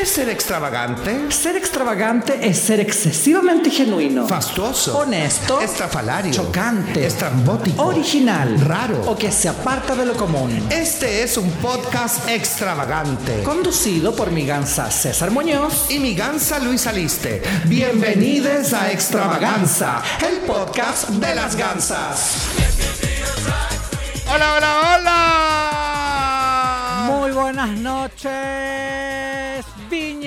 ¿Qué es ser extravagante? Ser extravagante es ser excesivamente genuino, Fastuoso. honesto, Estrafalario. chocante, Estrambótico. original, Raro. o que se aparta de lo común. Este es un podcast extravagante. Conducido por mi gansa César Muñoz. Y mi gansa Luis Aliste. Bienvenidos a Extravaganza, el podcast de las gansas. Hola, hola, hola. Muy buenas noches,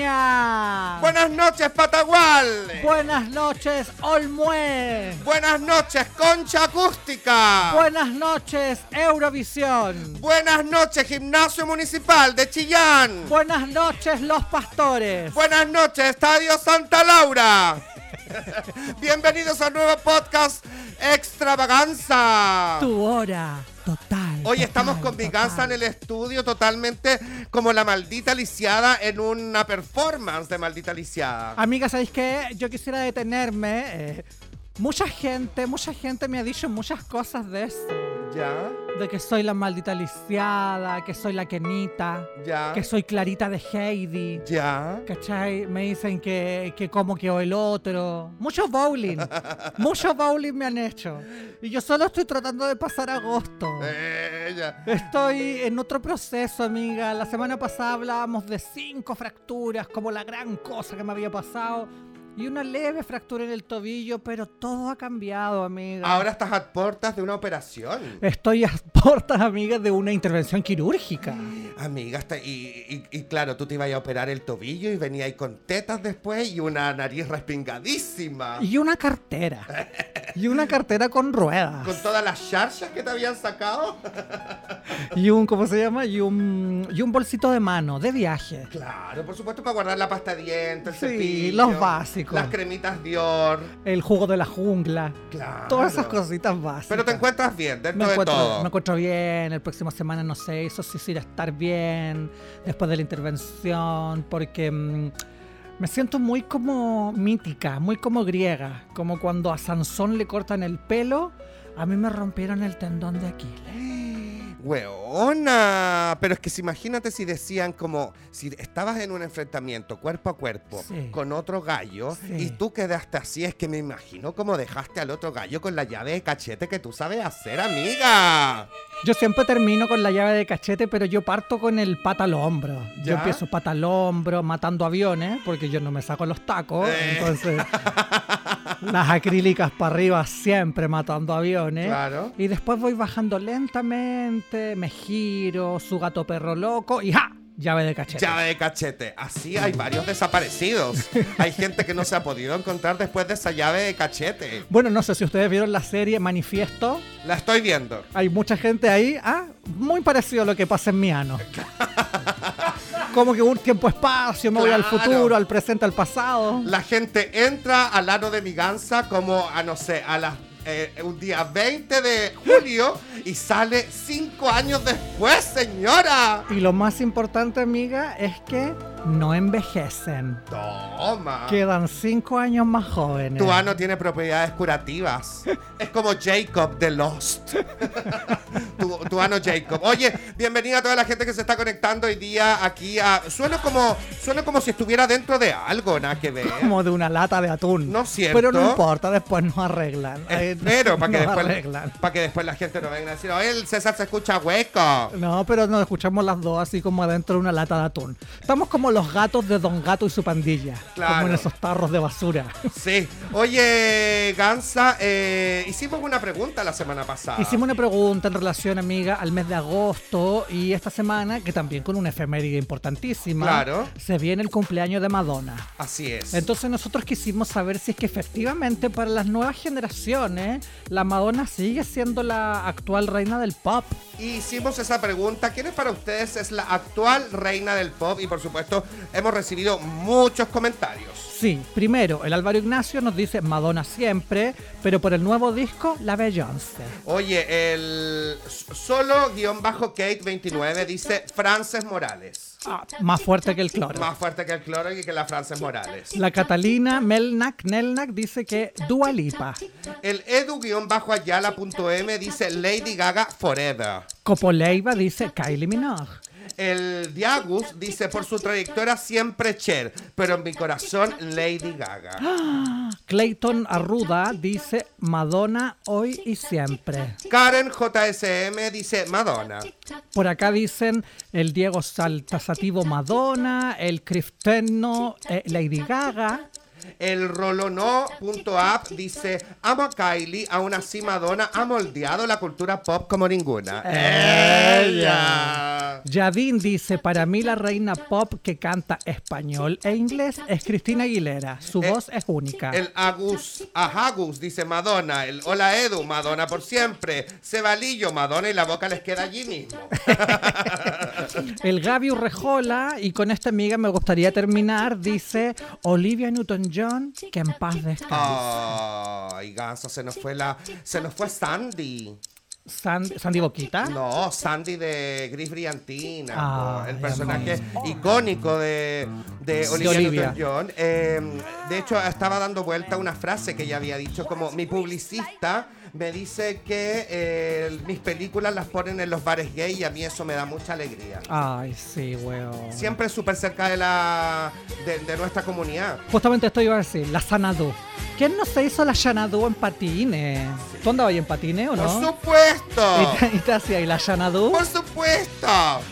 Buenas noches, Patagual. Buenas noches, Olmué. Buenas noches, Concha Acústica. Buenas noches, Eurovisión. Buenas noches, Gimnasio Municipal de Chillán. Buenas noches, Los Pastores. Buenas noches, Estadio Santa Laura. Bienvenidos a un nuevo podcast Extravaganza. Tu hora total. Hoy estamos con gansa en el estudio totalmente como la maldita lisiada en una performance de maldita lisiada. Amiga, ¿sabéis qué? Yo quisiera detenerme. eh, mucha gente, mucha gente me ha dicho muchas cosas de eso. ¿Ya? De que soy la maldita lisiada, que soy la Kenita, ¿Ya? que soy Clarita de Heidi. ¿Ya? ¿Cachai? Me dicen que, que como que o el otro. Mucho bowling. Mucho bowling me han hecho. Y yo solo estoy tratando de pasar agosto. Eh, ya. Estoy en otro proceso, amiga. La semana pasada hablábamos de cinco fracturas, como la gran cosa que me había pasado. Y una leve fractura en el tobillo, pero todo ha cambiado, amiga. Ahora estás a puertas de una operación. Estoy a puertas, amiga, de una intervención quirúrgica. Amiga, está- y, y- y claro, tú te ibas a operar el tobillo y venía ahí con tetas después y una nariz respingadísima. Y una cartera. Y una cartera con ruedas. Con todas las charchas que te habían sacado. Y un, ¿cómo se llama? Y un, y un bolsito de mano, de viaje. Claro, por supuesto, para guardar la pasta de dientes, el Sí, cepillo, los básicos. Las cremitas Dior. El jugo de la jungla. Claro. Todas esas cositas básicas. Pero te encuentras bien dentro Me de encuentro, todo. me encuentro bien, el próximo semana no sé, eso sí, sí irá a estar bien después de la intervención, porque mm, me siento muy como mítica, muy como griega, como cuando a Sansón le cortan el pelo, a mí me rompieron el tendón de Aquiles. Weona, pero es que si imagínate si decían como si estabas en un enfrentamiento cuerpo a cuerpo Sí. con otro gallo Sí. y tú quedaste así, es que me imagino como dejaste al otro gallo con la llave de cachete que tú sabes hacer, amiga. Yo siempre termino con la llave de cachete, pero yo parto con el pata al hombro. Yo empiezo pata al hombro, matando aviones, porque yo no me saco los tacos. Eh. Entonces, las acrílicas para arriba siempre matando aviones. Claro. Y después voy bajando lentamente, me giro, su gato perro loco y ¡ja! Llave de cachete. Llave de cachete. Así hay varios desaparecidos. hay gente que no se ha podido encontrar después de esa llave de cachete. Bueno, no sé si ustedes vieron la serie Manifiesto. La estoy viendo. Hay mucha gente ahí, ah, muy parecido a lo que pasa en mi ano. Como que un tiempo-espacio, me voy al futuro, al presente, al pasado. La gente entra al ano de mi gansa como a no sé, a las eh, un día 20 de julio y sale cinco años después, señora. Y lo más importante, amiga, es que no envejecen. Toma. Quedan cinco años más jóvenes. Tu ano tiene propiedades curativas. Es como Jacob de Lost. tu, tu ano Jacob. Oye, bienvenida a toda la gente que se está conectando hoy día aquí a. Sueno como, sueno como si estuviera dentro de algo, nada que ver. Como de una lata de atún. No es cierto. Pero no importa, después nos arreglan. Espero, para que, nos después, arreglan. para que después la gente no venga a decir, oye, el César se escucha hueco. No, pero nos escuchamos las dos así como adentro de una lata de atún. Estamos como los gatos de Don Gato y su pandilla. Claro. Como en esos tarros de basura. Sí. Oye, Gansa, eh, hicimos una pregunta la semana pasada. Hicimos una pregunta en relación, amiga, al mes de agosto y esta semana, que también con una efeméride importantísima, Claro. se viene el cumpleaños de Madonna. Así es. Entonces nosotros quisimos saber si es que efectivamente para las nuevas generaciones la Madonna sigue siendo la actual reina del pop. Hicimos esa pregunta. ¿Quién es para ustedes es la actual reina del pop? Y por supuesto, hemos recibido muchos comentarios. Sí, primero, el Álvaro Ignacio nos dice Madonna siempre, pero por el nuevo disco, la Beyoncé. Oye, el solo-kate29 dice Frances Morales. Ah, más fuerte que el cloro. Más fuerte que el cloro y que la Frances Morales. La Catalina Melnak Nelnak dice que Dua Lipa. El edu-ayala.m dice Lady Gaga Forever. Copoleiva dice Kylie Minogue. El Diagus dice, por su trayectoria siempre Cher, pero en mi corazón Lady Gaga. Clayton Arruda dice Madonna hoy y siempre. Karen JSM dice Madonna. Por acá dicen el Diego Saltasativo Madonna, el Crifteno eh, Lady Gaga. El rolono.app dice, amo a Kylie, aún así Madonna ha moldeado la cultura pop como ninguna. Ella. Yadin dice, para mí la reina pop que canta español e inglés es Cristina Aguilera. Su Eh, voz es única. El Agus, Ajagus dice Madonna. El Hola Edu, Madonna por siempre. Cebalillo, Madonna y la boca les queda allí mismo. El Gaby Urrejola, y con esta amiga me gustaría terminar, dice Olivia Newton-John, que en paz descanse. Ay, ganso, se nos fue la. Se nos fue Sandy. Sandy, Sandy Boquita. No, Sandy de Gris Brillantina. Po, el personaje icónico de, de Olivia, Olivia. Newton-John. Eh, de hecho, estaba dando vuelta una frase que ella había dicho como mi publicista me dice que eh, mis películas las ponen en los bares gay y a mí eso me da mucha alegría. Ay, sí, weón. Siempre súper cerca de la de, de nuestra comunidad. Justamente esto iba a decir, la Sanadú. ¿Quién no se hizo la Xanadu en patines? ¿Tú andabas ahí en patines o ¡Por no? supuesto! ¿Y te, hacía ahí la Xanadu? ¡Por supuesto!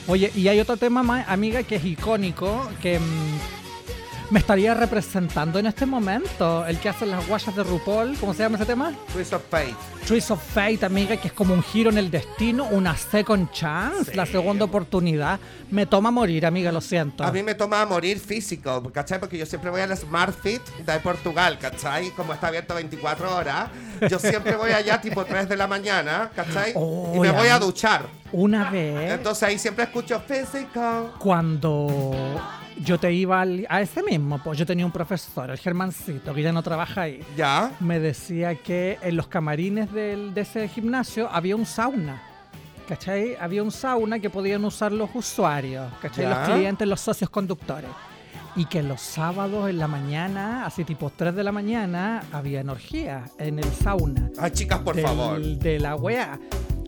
Oye, y hay otro tema más, amiga, que es icónico, que mm, me estaría representando en este momento. El que hace las guayas de RuPaul, ¿cómo se llama ese tema? Twist of Fate. Trees of Fate, amiga, que es como un giro en el destino, una second chance, la segunda oportunidad. Me toma morir, amiga, lo siento. A mí me toma a morir físico, ¿cachai? Porque yo siempre voy al Smart Fit de Portugal, ¿cachai? Como está abierto 24 horas, yo siempre voy allá tipo 3 de la mañana, ¿cachai? y me Oye, voy a duchar. Una vez, Entonces ahí siempre escucho físico. cuando yo te iba al- a ese mismo, pues yo tenía un profesor, el Germancito, que ya no trabaja ahí. ¿Ya? me decía que en los camarines del- de ese gimnasio había un sauna. ¿Cachai? Había un sauna que podían usar los usuarios, ¿cachai? Ya. Los clientes, los socios conductores. Y que los sábados en la mañana, así tipo 3 de la mañana, había energía en el sauna. Ay, chicas, por del- favor. De la weá.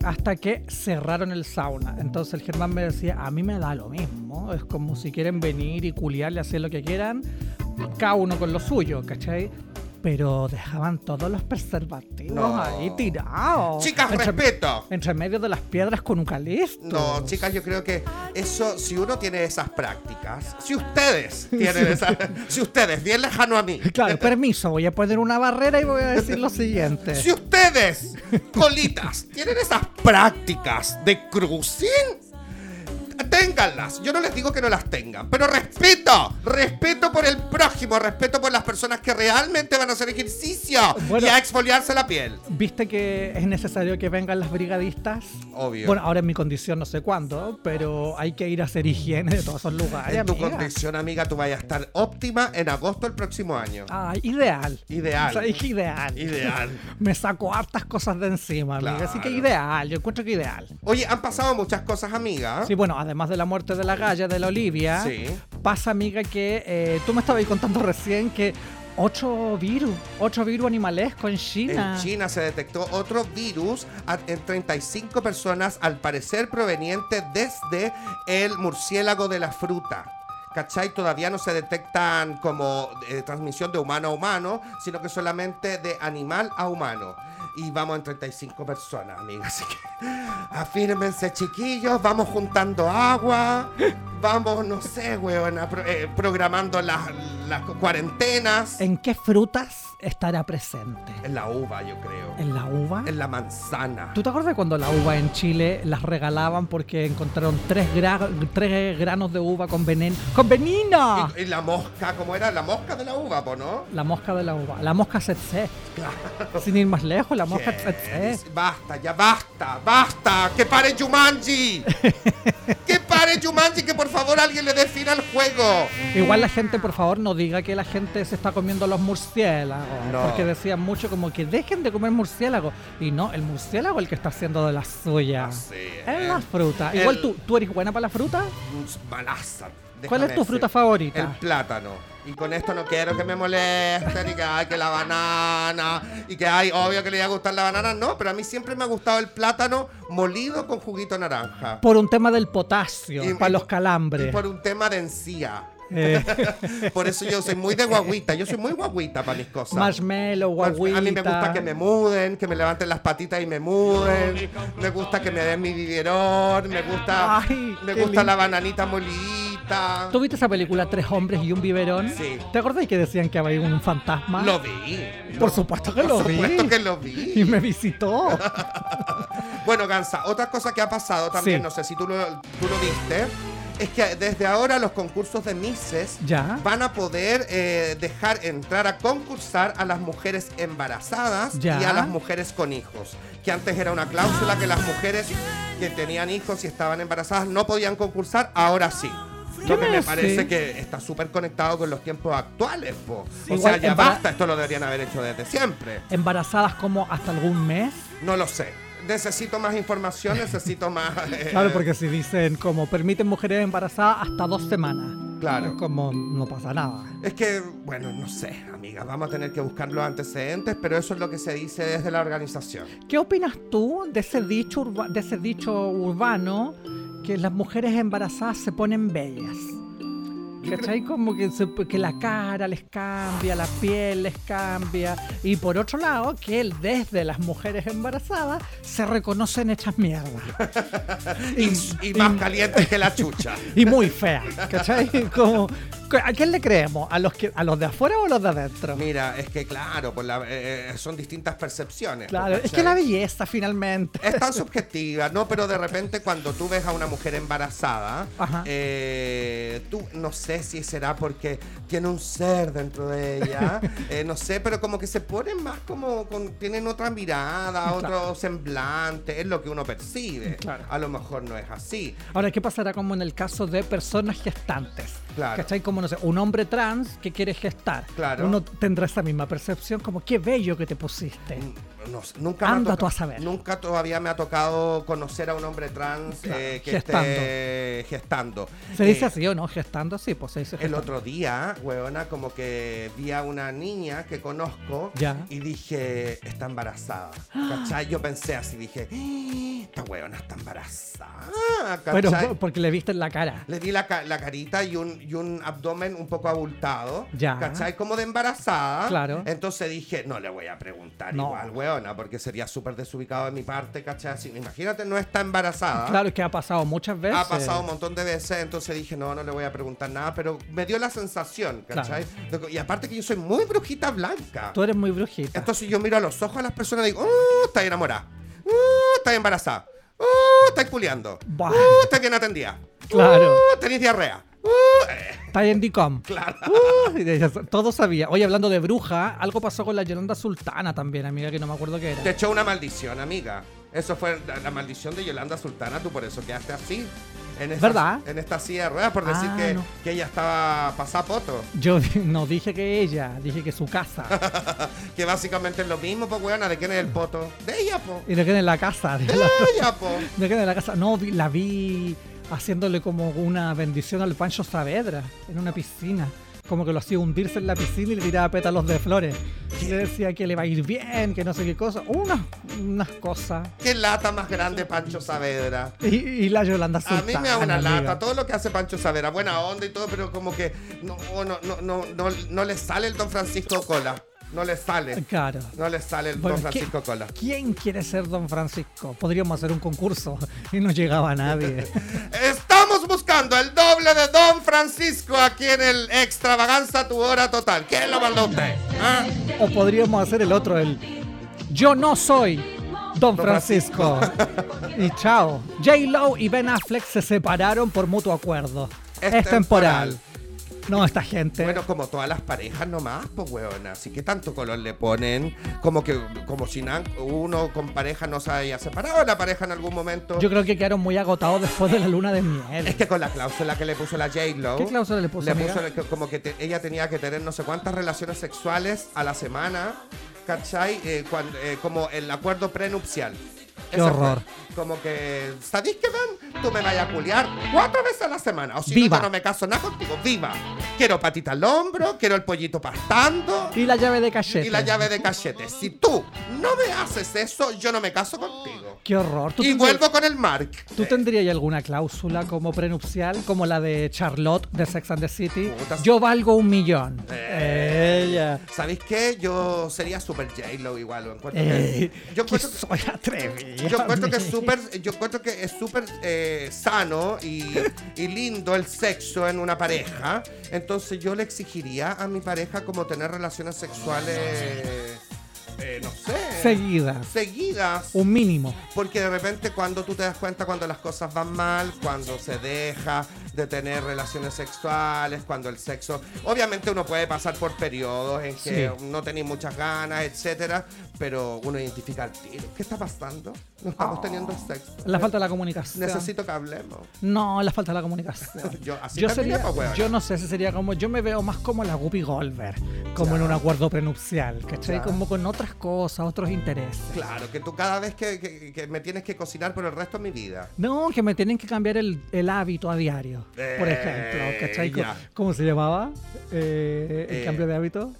Hasta que cerraron el sauna. Entonces el Germán me decía, a mí me da lo mismo. Es como si quieren venir y culiarle, hacer lo que quieran. Cada uno con lo suyo, ¿cachai? Pero dejaban todos los preservativos No. ahí tirados. Chicas, entre, respeto. Entre medio de las piedras con eucalipto. No, chicas, yo creo que eso, si uno tiene esas prácticas, si ustedes tienen esas, si ustedes, bien lejano a mí, Claro, permiso, voy a poner una barrera y voy a decir lo siguiente. si ustedes, colitas, tienen esas prácticas de cruising, ténganlas. Yo no les digo que no las tengan, pero respeto, respeto por el prójimo, respeto por las personas que realmente van a hacer ejercicio Bueno. y a exfoliarse la piel. ¿Viste que es necesario que vengan las brigadistas? Obvio. Bueno, ahora en mi condición no sé cuándo, pero hay que ir a hacer higiene de todos esos lugares. en tu amiga. condición, amiga, tú vayas a estar óptima en agosto del próximo año. Ay, ideal. Ideal. O sea, es ideal. Ideal. Me saco hartas cosas de encima, amiga. Así que Claro. ideal, yo encuentro que ideal. Oye, han pasado muchas cosas, amiga. Sí, bueno, además de la muerte de la galla, de la Olivia, Sí. pasa, amiga, que eh, tú me estabas contando recién que ocho virus, ocho virus animalescos en China. En China se detectó otro virus en 35 personas, al parecer proveniente desde el murciélago de la fruta. ¿Cachai? Todavía no se detectan como eh, transmisión de humano a humano, sino que solamente de animal a humano. Y vamos en 35 personas, amigas. Así que afírmense, chiquillos. Vamos juntando agua. Vamos, no sé, weón, a pro- eh, programando las, las cuarentenas. ¿En qué frutas estará presente? En la uva, yo creo. ¿En la uva? En la manzana. ¿Tú te acuerdas cuando la uva en Chile las regalaban porque encontraron tres, gra- tres granos de uva con veneno? ¡Con veneno! Y, y la mosca, ¿cómo era? La mosca de la uva, ¿no? La mosca de la uva. La mosca tsetse. Sin ir más lejos, la Basta, ya basta, basta. ¡Que pare Jumanji! ¡Que pare Jumanji! Que por favor alguien le dé fin al juego. Igual la gente, por favor, no diga que la gente se está comiendo los murciélagos. No. Porque decían mucho como que dejen de comer murciélagos. Y no, el murciélago es el que está haciendo de la suya. Así es. Es la fruta. El- Igual tú, tú eres buena para la fruta. Malaza. ¿Cuál es tu decir, fruta favorita? El plátano. Y con esto no quiero que me molesten y que hay que la banana y que hay, obvio que le iba a gustar la banana, no, pero a mí siempre me ha gustado el plátano molido con juguito naranja. Por un tema del potasio, Y- para y- los Y calambres. por un tema de encía. Eh, Por eso yo soy muy de guaguita, yo soy muy guaguita para mis cosas. marshmallow, guaguita. A mí me gusta que me muden, que me levanten las patitas y me muden. Me gusta que me den mi biberón. Me gusta, Ay, me gusta la bananita ¿Tú viste esa película Tres hombres y un biberón? Sí. ¿Te acordás que decían que había un fantasma? Lo vi. Por supuesto que lo Por vi. supuesto que lo Y vi. me visitó. Bueno, Gansa, otra cosa que ha pasado también, Sí. no sé si tú lo, tú lo viste, es que desde ahora los concursos de Misses Ya. van a poder eh, dejar entrar a concursar a las mujeres embarazadas Ya. y a las mujeres con hijos. Que antes era una cláusula que las mujeres que tenían hijos y estaban embarazadas no podían concursar, ahora sí. Lo que me parece Sí. que está súper conectado con los tiempos actuales, po. O Igual sea, ya basta, esto lo deberían haber hecho desde siempre. Embarazadas como hasta algún mes. No lo sé. Necesito más información, necesito más... eh, Claro, porque si dicen como permiten mujeres embarazadas hasta dos semanas. Claro. Como no pasa nada. Es que, bueno, no sé, amiga, vamos a tener que buscar los antecedentes, pero eso es lo que se dice desde la organización. ¿Qué opinas tú de ese dicho, urba- de ese dicho urbano que las mujeres embarazadas se ponen bellas? ¿Cachai? Como que, se- que la cara les cambia, la piel les cambia. Y por otro lado, que él desde las mujeres embarazadas se reconocen hechas mierda. Y, y más calientes que la chucha. Y muy feas. ¿Cachai? Como, ¿A quién le creemos? ¿A los, que, ¿A los de afuera o a los de adentro? Mira, es que claro, pues la- eh, eh, son distintas percepciones. Claro, es que la belleza finalmente. Es tan subjetiva, ¿no? Pero de repente cuando tú ves a una mujer embarazada, eh, tú no sé si será porque tiene un ser dentro de ella, eh, no sé, pero como que se ponen más como, con, tienen otra mirada, Claro. otro semblante, es lo que uno percibe. Claro. A lo mejor no es así. Ahora, ¿qué pasará como en el caso de personas gestantes? Claro. ¿Cachai? Como, no sé, un hombre trans que quiere gestar. Claro. Uno tendrá esa misma percepción como, qué bello que te pusiste. No nunca me Anda toca- tú a saber. Nunca todavía me ha tocado conocer a un hombre trans Claro, eh, que gestando. esté gestando. ¿Se dice Eh, así o no? Gestando, sí, pues se dice El gestando. otro día, huevona, como que vi a una niña que conozco Ya. y dije, está embarazada. ¿Cachai? Yo pensé así, dije, "Ah, esta huevona está embarazada. Pero porque le viste en la cara. Le di la, la carita y un, y un abdomen un poco abultado. Ya. ¿Cachai? Como de embarazada. Claro. Entonces dije, no le voy a preguntar No. igual, weona, porque sería súper desubicado de mi parte, ¿cachai? Así, imagínate, no está embarazada. Claro, es que ha pasado muchas veces. Ha pasado un montón de veces, entonces dije, no, no le voy a preguntar nada, pero me dio la sensación, ¿cachai? De- Y aparte que yo soy muy brujita blanca. Tú eres muy brujita. Entonces yo miro a los ojos a las personas y digo, ¡uh! Está enamorada. ¡uh! Está embarazada. ¡uh! Está culiando. ¡uh! Está bien atendida. Claro. ¡uh! Tenés diarrea. ¡Uh! Está en DICOM. claro. Uh, todo sabía. Oye, hablando de bruja, algo pasó con la Yolanda Sultana también, amiga, que no me acuerdo qué Te era. echó una maldición, amiga. Eso fue la, la maldición de Yolanda Sultana, tú por eso quedaste así. En esta, ¿Verdad? En esta silla de ruedas, por decir Ah, que, no. que ella estaba pasapoto. Yo no dije que ella, dije que su casa. Que básicamente es lo mismo, pues, weona, ¿de quién es el poto? De ella, po. Y de que en la casa. De, De la- ella, po. de que en la casa. No, vi- la vi haciéndole como una bendición al Pancho Saavedra en una piscina. Como que lo hacía hundirse en la piscina y le tiraba pétalos de flores. Y le decía que le va a ir bien, que no sé qué cosa. Unas, unas cosas. Qué lata más grande, Pancho Saavedra. Y, y la Yolanda A Sultana. mí me da una amiga. lata, todo lo que hace Pancho Saavedra, buena onda y todo, pero como que no, no, no, no, no, no le sale el Don Francisco Cola. No le sale. Claro. No le sale el Bueno, Don Francisco ¿qué- Cola. ¿Quién quiere ser Don Francisco? Podríamos hacer un concurso y no llegaba nadie. Estamos buscando el doble de Don Francisco aquí en el Extravaganza Tu Hora Total. ¿Quién lo mandó usted? ¿Ah? o podríamos hacer el otro, el Yo no soy Don Francisco. y chao. J. Lo y Ben Affleck se separaron por mutuo acuerdo. Es Es, temporal. temporal. No, esta gente. Bueno, como todas las parejas nomás, pues weona. Así que tanto color le ponen, como que como si uno con pareja no se haya separado la pareja en algún momento. Yo creo que quedaron muy agotados después de la luna de Es miel. que con la cláusula que le puso la J-Lo. ¿Qué cláusula le puso, amiga? que- como que te- ella tenía que tener no sé cuántas relaciones sexuales a la semana, ¿cachai? Eh, cuando- eh, como el acuerdo prenupcial. Qué horror. Como que, ¿sabéis qué ven? Tú me vayas a culiar cuatro veces a la semana. O si Viva. no, yo no me caso nada contigo. ¡Viva! Quiero patita al hombro, quiero el pollito pastando Y la llave de cachete. y la llave de cachete. Si tú no me haces eso, yo no me caso contigo. Qué horror. ¿Tú Y vuelvo con el Mark. ¿Tú tendrías alguna cláusula como prenupcial, como la de Charlotte de Sex and the City? Puta. Yo valgo un millón. Eh. Ella. ¿Sabéis qué? Yo sería super J-Lo igual. lo encuentro Eh, que- yo encuentro que- soy atrevida. Yo encuentro que es. Súper, yo encuentro que es súper eh, sano y, y lindo el sexo en una pareja. Entonces yo le exigiría a mi pareja como tener relaciones sexuales, eh, no sé, Seguidas. seguidas. Un mínimo. Porque de repente cuando tú te das cuenta cuando las cosas van mal, cuando se deja de tener relaciones sexuales, cuando el sexo... Obviamente uno puede pasar por periodos en que Sí. no tenéis muchas ganas, etcétera, pero uno identifica el tiro. ¿Qué está pasando? No estamos teniendo sexo. La falta de la comunicación. Necesito que hablemos. No, la falta de la comunicación. Yo, así Yo, sería, yo no sé si sería como, yo me veo más como la Guppy Goldberg, como en un acuerdo prenupcial, ¿cachai? Ya. Como con otras cosas, otros intereses. Claro, que tú cada vez que, que- que me tienes que cocinar por el resto de mi vida. No, que me tienen que cambiar el, el hábito a diario, por Eh, ejemplo, ¿cachai? Ya. ¿Cómo se llamaba eh, el Eh, cambio de hábito?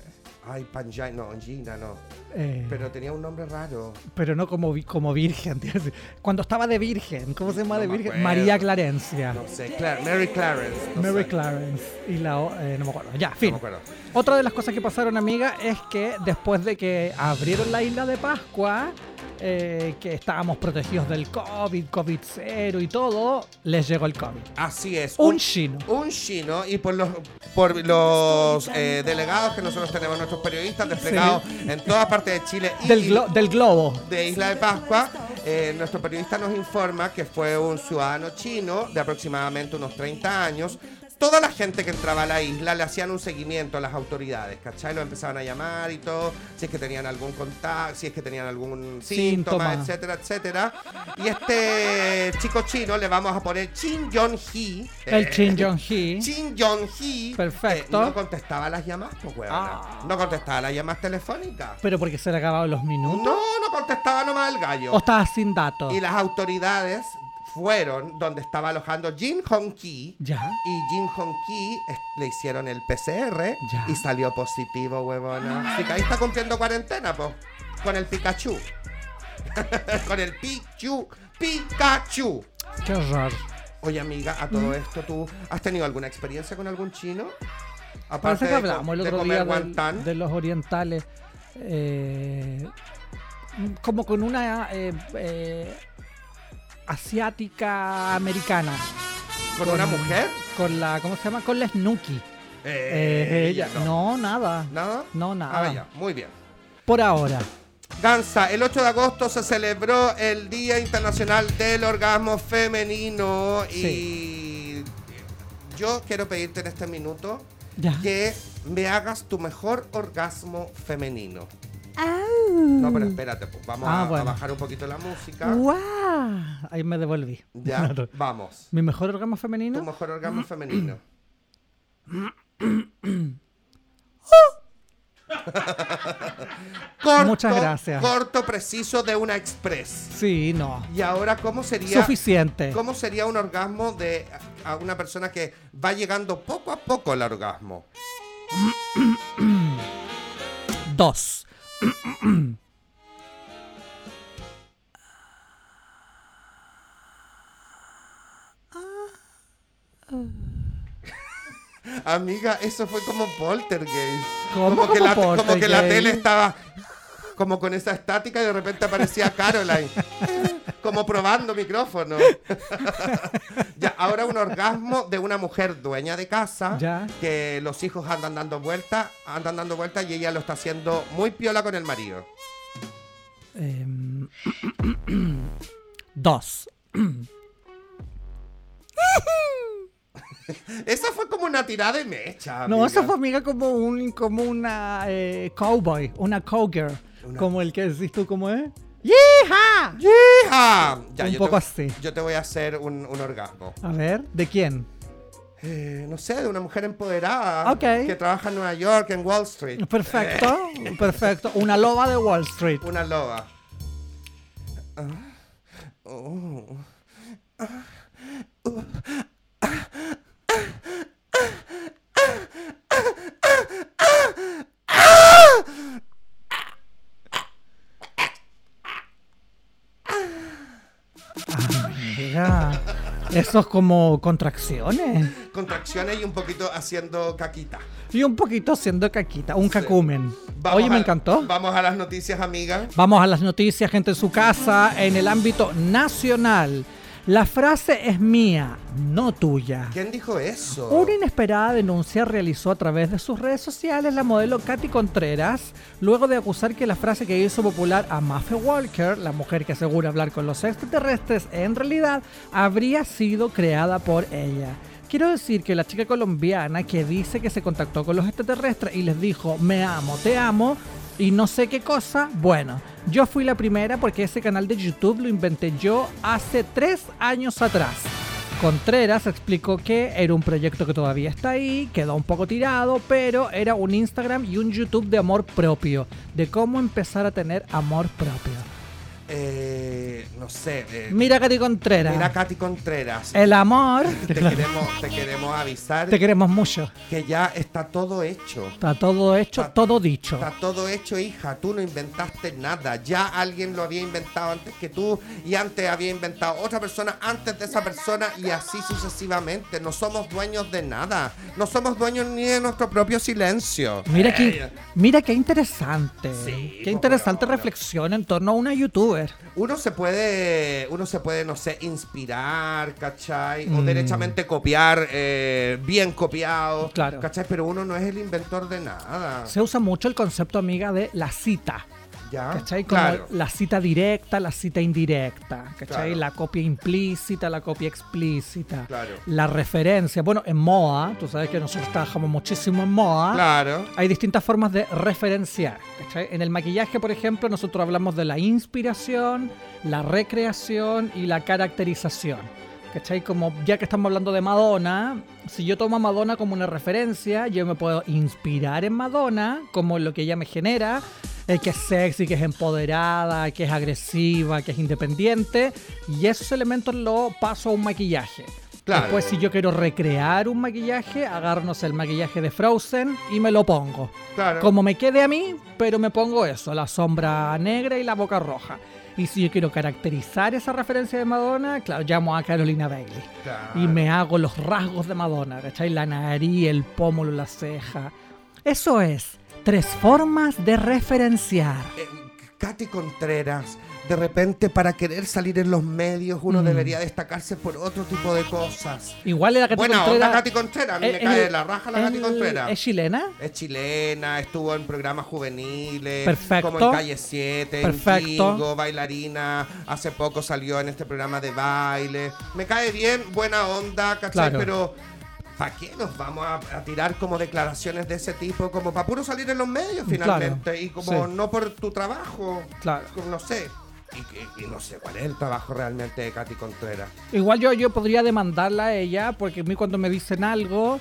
Ay, Panjai, no, Gina, no. Eh, Pero tenía un nombre raro. pero no como, como virgen. tío. Cuando estaba de virgen, ¿cómo se llama No de virgen? acuerdo. María Clarencia. No sé, Cla- Mary Clarence. no Mary sé. Clarence. Y la. o- eh, no me acuerdo. Ya, No fin. me acuerdo. Otra de las cosas que pasaron, amiga, es que después de que abrieron la isla de Pascua, eh, que estábamos protegidos del COVID, COVID cero y todo, les llegó el COVID. Así es. Un chino. Un chino y por los, por los eh, delegados que nosotros tenemos, nuestros periodistas desplegados en toda parte de Chile y Del, glo- del globo. de Isla de Pascua, eh, nuestro periodista nos informa que fue un ciudadano chino de aproximadamente unos 30 años. Toda la gente que entraba a la isla le hacían un seguimiento a las autoridades, ¿cachai? Lo empezaban a llamar y todo, si es que tenían algún contacto, si es que tenían algún síntoma, Síntoma. etcétera, etcétera. Y este chico chino le vamos a poner Chin Jong Hee. El eh, Chin Jong Hee. Chin Jong Hee. Perfecto. eh, no contestaba las llamadas, pues, huevona. Ah. No contestaba las llamadas telefónicas. Pero porque se le acababan los minutos. No, no contestaba nomás el gallo. O estaba sin datos. Y las autoridades fueron donde estaba alojando Jin Hong Ki. Ya. Y Jin Hong Ki le hicieron el PCR Ya. y salió positivo, huevona. Así que ahí está cumpliendo cuarentena, pues. Con el Pikachu. con el Pichu. Pikachu. Qué horror. Oye, amiga, a Mm. todo esto, ¿tú has tenido alguna experiencia con algún chino? Parece que de hablamos el de otro comer día del- de los orientales. eh, como con una eh, eh, asiática americana. ¿Con una mujer? Con la, ¿cómo se llama? Con la Snooki. Eh, Eh, ella. No, nada. ¿Nada? No, nada. Ah, ya, muy bien. Por ahora. Gansa, el 8 de agosto se celebró el Día Internacional del Orgasmo Femenino y yo quiero pedirte en este minuto Ya. que me hagas tu mejor orgasmo femenino. No, pero espérate, pues, vamos Ah, a, a bueno. bajar un poquito la música. ¡Guau! Ahí me devolví. Ya, vamos. Mi mejor orgasmo Tu femenino. mejor orgasmo femenino. corto, Muchas gracias. Corto, preciso de una express. Sí, no. Y ahora, ¿cómo sería? Suficiente. ¿Cómo sería un orgasmo de a una persona que va llegando poco a poco al orgasmo? Dos. Amiga, eso fue como poltergeist. ¿Cómo como, que como que la tele estaba como con esa estática y de repente aparecía Caroline. como probando micrófono. ya, ahora un orgasmo de una mujer dueña de casa. Ya. Que los hijos andan dando vueltas, andan dando vueltas y ella lo está haciendo muy piola con el marido. Em, dos. Esa fue como una tirada de mecha. No, esa fue amiga como un como una eh, cowboy, una cowgirl, Una- como el que decís tú como es. ¡Yeeha! ¡Hija! Ya, Un yo poco te, así. Yo te voy a hacer un, un orgasmo. A ver, ¿de quién? Eh, no sé, de una mujer empoderada Ok. que trabaja en Nueva York, en Wall Street. Perfecto, perfecto. Una loba de Wall Street. Una loba. Ah. Oh. Amiga, eso es como contracciones. Contracciones y un poquito haciendo caquita. Y un poquito haciendo caquita, un cacumen. Vamos Oye, me encantó. Vamos a las noticias, amiga. Vamos a las noticias, gente en su casa, en el ámbito nacional. La frase es mía, no tuya. ¿Quién dijo eso? Una inesperada denuncia realizó a través de sus redes sociales la modelo Katy Contreras, luego de acusar que la frase que hizo popular a Maffe Walker, la mujer que asegura hablar con los extraterrestres, en realidad habría sido creada por ella. Quiero decir que la chica colombiana que dice que se contactó con los extraterrestres y les dijo me amo, te amo y no sé qué cosa, bueno, yo fui la primera porque ese canal de YouTube lo inventé yo hace tres años atrás. Contreras explicó que era un proyecto que todavía está ahí, quedó un poco tirado, pero era un Instagram y un YouTube de amor propio, de cómo empezar a tener amor propio. Eh, no sé. eh, Mira, Katy Contreras, mira, Katy Contreras. el amor, te, queremos, te queremos avisar te queremos mucho. que ya está todo hecho. Está todo hecho, Está- todo dicho. Está todo hecho, hija. Tú no inventaste nada. Ya alguien lo había inventado antes que tú y antes había inventado otra persona antes de esa persona y así sucesivamente. No somos dueños de nada. No somos dueños ni de nuestro propio silencio. Mira Eh, que, mira qué interesante. Sí, qué pues, interesante bueno. reflexión en torno a una youtuber. Uno se puede, uno se puede, no sé, inspirar, ¿cachai? O Mm. derechamente copiar, eh, bien copiado, Claro. ¿cachai? Pero uno no es el inventor de nada. Se usa mucho el concepto, amiga, de la cita. ¿Ya? ¿Cachai? Como Claro. la cita directa, la cita indirecta. ¿Cachai? Claro. La copia implícita, la copia explícita. Claro. La referencia. Bueno, en moda, tú sabes que nosotros trabajamos muchísimo en moda. Claro. Hay distintas formas de referenciar. ¿cachai? En el maquillaje, por ejemplo, nosotros hablamos de la inspiración, la recreación y la caracterización. ¿Cachai? Como ya que estamos hablando de Madonna, si yo tomo a Madonna como una referencia, yo me puedo inspirar en Madonna, como lo que ella me genera, eh, que es sexy, que es empoderada, que es agresiva, que es independiente, y esos elementos lo paso a un maquillaje. Claro. Después, si yo quiero recrear un maquillaje, agarro, no sé, el maquillaje de Frozen y me lo pongo. Claro. Como me quede a mí, pero me pongo eso, la sombra negra y la boca roja. Y si yo quiero caracterizar esa referencia de Madonna, claro, llamo a Carolina Bailey. Claro. Y me hago los rasgos de Madonna, ¿cachai? La nariz, el pómulo, la ceja. Eso es, tres formas de referenciar. Eh, Katy Contreras, de repente para querer salir en los medios uno Mm. debería destacarse por otro tipo de cosas. Igual era Katy Buena Contreras. onda Katy Contreras, a mí me eh, cae eh, de la raja la Katy Contreras. ¿Es chilena? Es chilena, estuvo en programas juveniles, Perfecto. como en Calle 7, Perfecto. en Kingo, bailarina. Hace poco salió en este programa de baile. Me cae bien, buena onda, ¿cachai? Claro. Pero ¿para qué nos vamos a, a tirar como declaraciones de ese tipo? Como para puro salir en los medios finalmente. Claro. Y como Sí. no por tu trabajo. Claro. No sé. Y, y- y no sé cuál es el trabajo realmente de Katy Contreras. Igual yo, yo podría demandarla a ella, porque a mí cuando me dicen algo,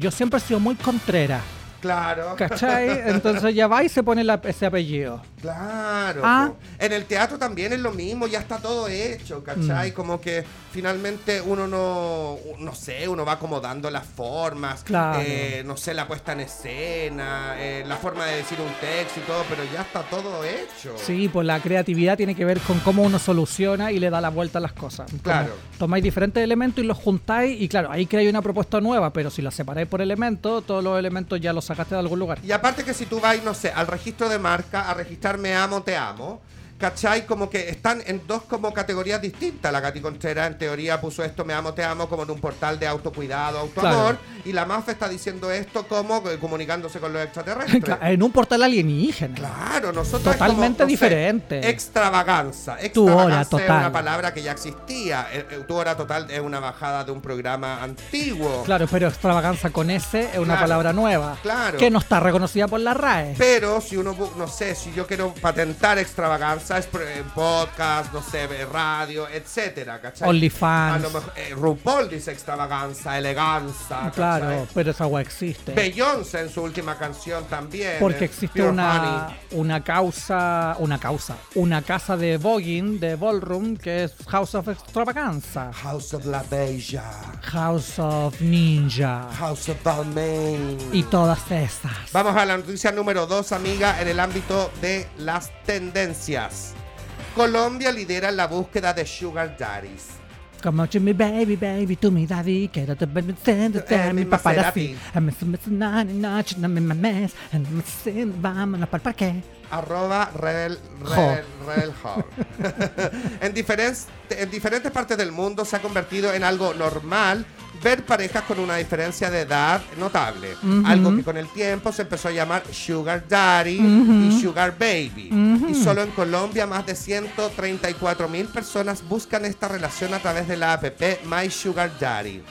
yo siempre he sido muy contrera. Claro. ¿Cachai? Entonces ya va y se pone la- ese apellido. Claro. Ah. En el teatro también es lo mismo, ya está todo hecho, ¿cachai? Mm. Como que finalmente uno no, no sé, uno va acomodando las formas, Claro. eh, no sé, la puesta en escena, eh, la forma de decir un texto y todo, pero ya está todo hecho. Sí, pues la creatividad tiene que ver con cómo uno soluciona y le da la vuelta a las cosas. Como Claro. Tomáis diferentes elementos y los juntáis y claro, ahí creáis una propuesta nueva, pero si la separáis por elementos, todos los elementos ya los sacaste de algún lugar. Y aparte que si tú vas, no sé, al registro de marca, a registrar me amo, te amo, ¿cachai? Como que están en dos como categorías distintas. La Katy Contreras en teoría puso esto me amo, te amo como en un portal de autocuidado, autoamor. Y la MAF está diciendo esto como eh, comunicándose con los extraterrestres. en un portal alienígena. Claro, nosotros Totalmente diferente. extravaganza. Tu hora Extravaganza es total. una palabra que ya existía. Eh, eh, Tu hora total es una bajada de un programa antiguo. Claro, pero extravaganza con S es una Claro. palabra nueva. Claro. Que no está reconocida por la RAE. Pero si uno, no sé, si yo quiero patentar extravaganza, ¿sabes? Podcast, no sé, radio, etcétera, ¿cachai? OnlyFans. A lo mejor, eh, RuPaul dice extravaganza, eleganza. Claro, ¿cachai? pero esa agua existe. Beyoncé en su última canción también. Porque eh, existe Pure una, Honey. una causa, una causa, una casa de voguing, de ballroom, que es House of Extravaganza, House of La Bella. House of Ninja House of Balmain. y todas esas. Vamos a la noticia número 2, amiga, en el ámbito de las tendencias. Colombia lidera la búsqueda de Sugar Daddies. Como to me baby, baby, to me daddy, Eh, paparazzi. Para el parque. Arroba Rebel. Rebel, Rebel en, diferentes, en diferentes partes del mundo se ha convertido en algo normal ver parejas con una diferencia de edad notable. Ujú. Algo que con el tiempo se empezó a llamar Sugar Daddy Ujú. y Sugar Baby. Ujú. Y solo en Colombia más de 134 mil personas buscan esta relación a través de la app My Sugar Daddy.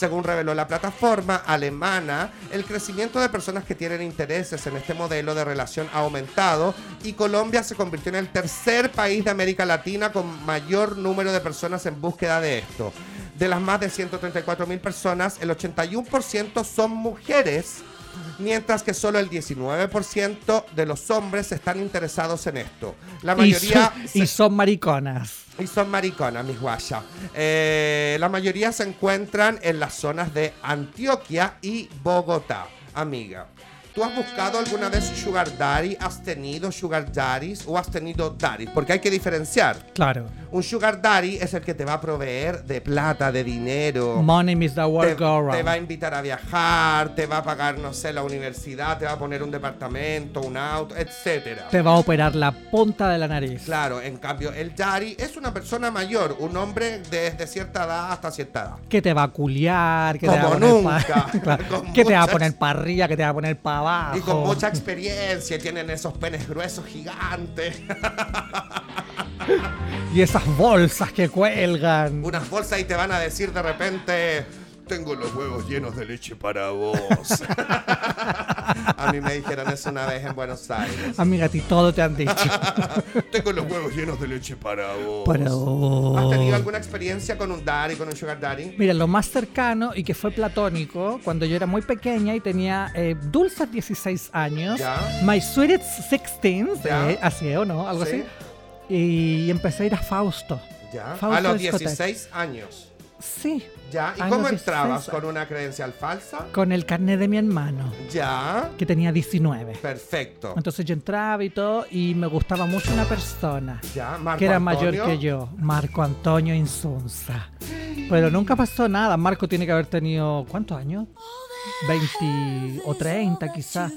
Según reveló la plataforma alemana, el crecimiento de personas que tienen intereses en este modelo de relación ha aumentado y Colombia se convirtió en el tercer país de América Latina con mayor número de personas en búsqueda de esto. De las más de 134 mil personas, el 81% son mujeres, mientras que solo el 19% de los hombres están interesados en esto. La Y mayoría... son, y son mariconas. y son mariconas, mis guayas. Eh, la mayoría se encuentran en las zonas de Antioquia y Bogotá. Amiga, ¿tú has buscado alguna vez Sugar Daddy? ¿Has tenido Sugar Daddies o has tenido Daddies? Porque hay que diferenciar. Claro. Un Sugar Daddy es el que te va a proveer de plata, de dinero. Money is the Te, word go te va a invitar a viajar, te va a pagar, no sé, la universidad, te va a poner un departamento, un auto, etcétera. Te va a operar la punta de la nariz. Claro, en cambio, el daddy es una persona mayor, un hombre desde cierta edad hasta cierta edad. Que te va a culiar, que te va a Como poner nunca. Claro, que te va a muchas- poner para arriba, que te va a poner Y con mucha experiencia, tienen esos penes gruesos gigantes, Y esas bolsas que cuelgan. unas bolsas y te van a decir de repente, tengo los huevos llenos de leche para vos. a mí me dijeron eso una vez en Buenos Aires. Amiga, a ti todo te han dicho. tengo los huevos llenos de leche para vos. Para ¿Has tenido vos. alguna experiencia con un daddy, con un sugar daddy? Mira, lo más cercano y que fue platónico, cuando yo era muy pequeña y tenía eh, dulces 16 años, Ya. My Sweetest 16, Ya. eh, así es o no, algo Sí. así, y empecé a ir a Fausto. Ya. Fausto A los Discoteca. 16 años. Sí, Ya. ¿Y cómo entrabas? 16. ¿Con una credencial falsa? con el carnet de mi hermano, Ya. que tenía 19. Perfecto. Entonces yo entraba y todo, y me gustaba mucho una persona. Ya, Marco que era Antonio. mayor que yo, Marco Antonio Insunza. Pero nunca pasó nada. Marco tiene que haber tenido, ¿cuántos años? 20 o 30 quizás.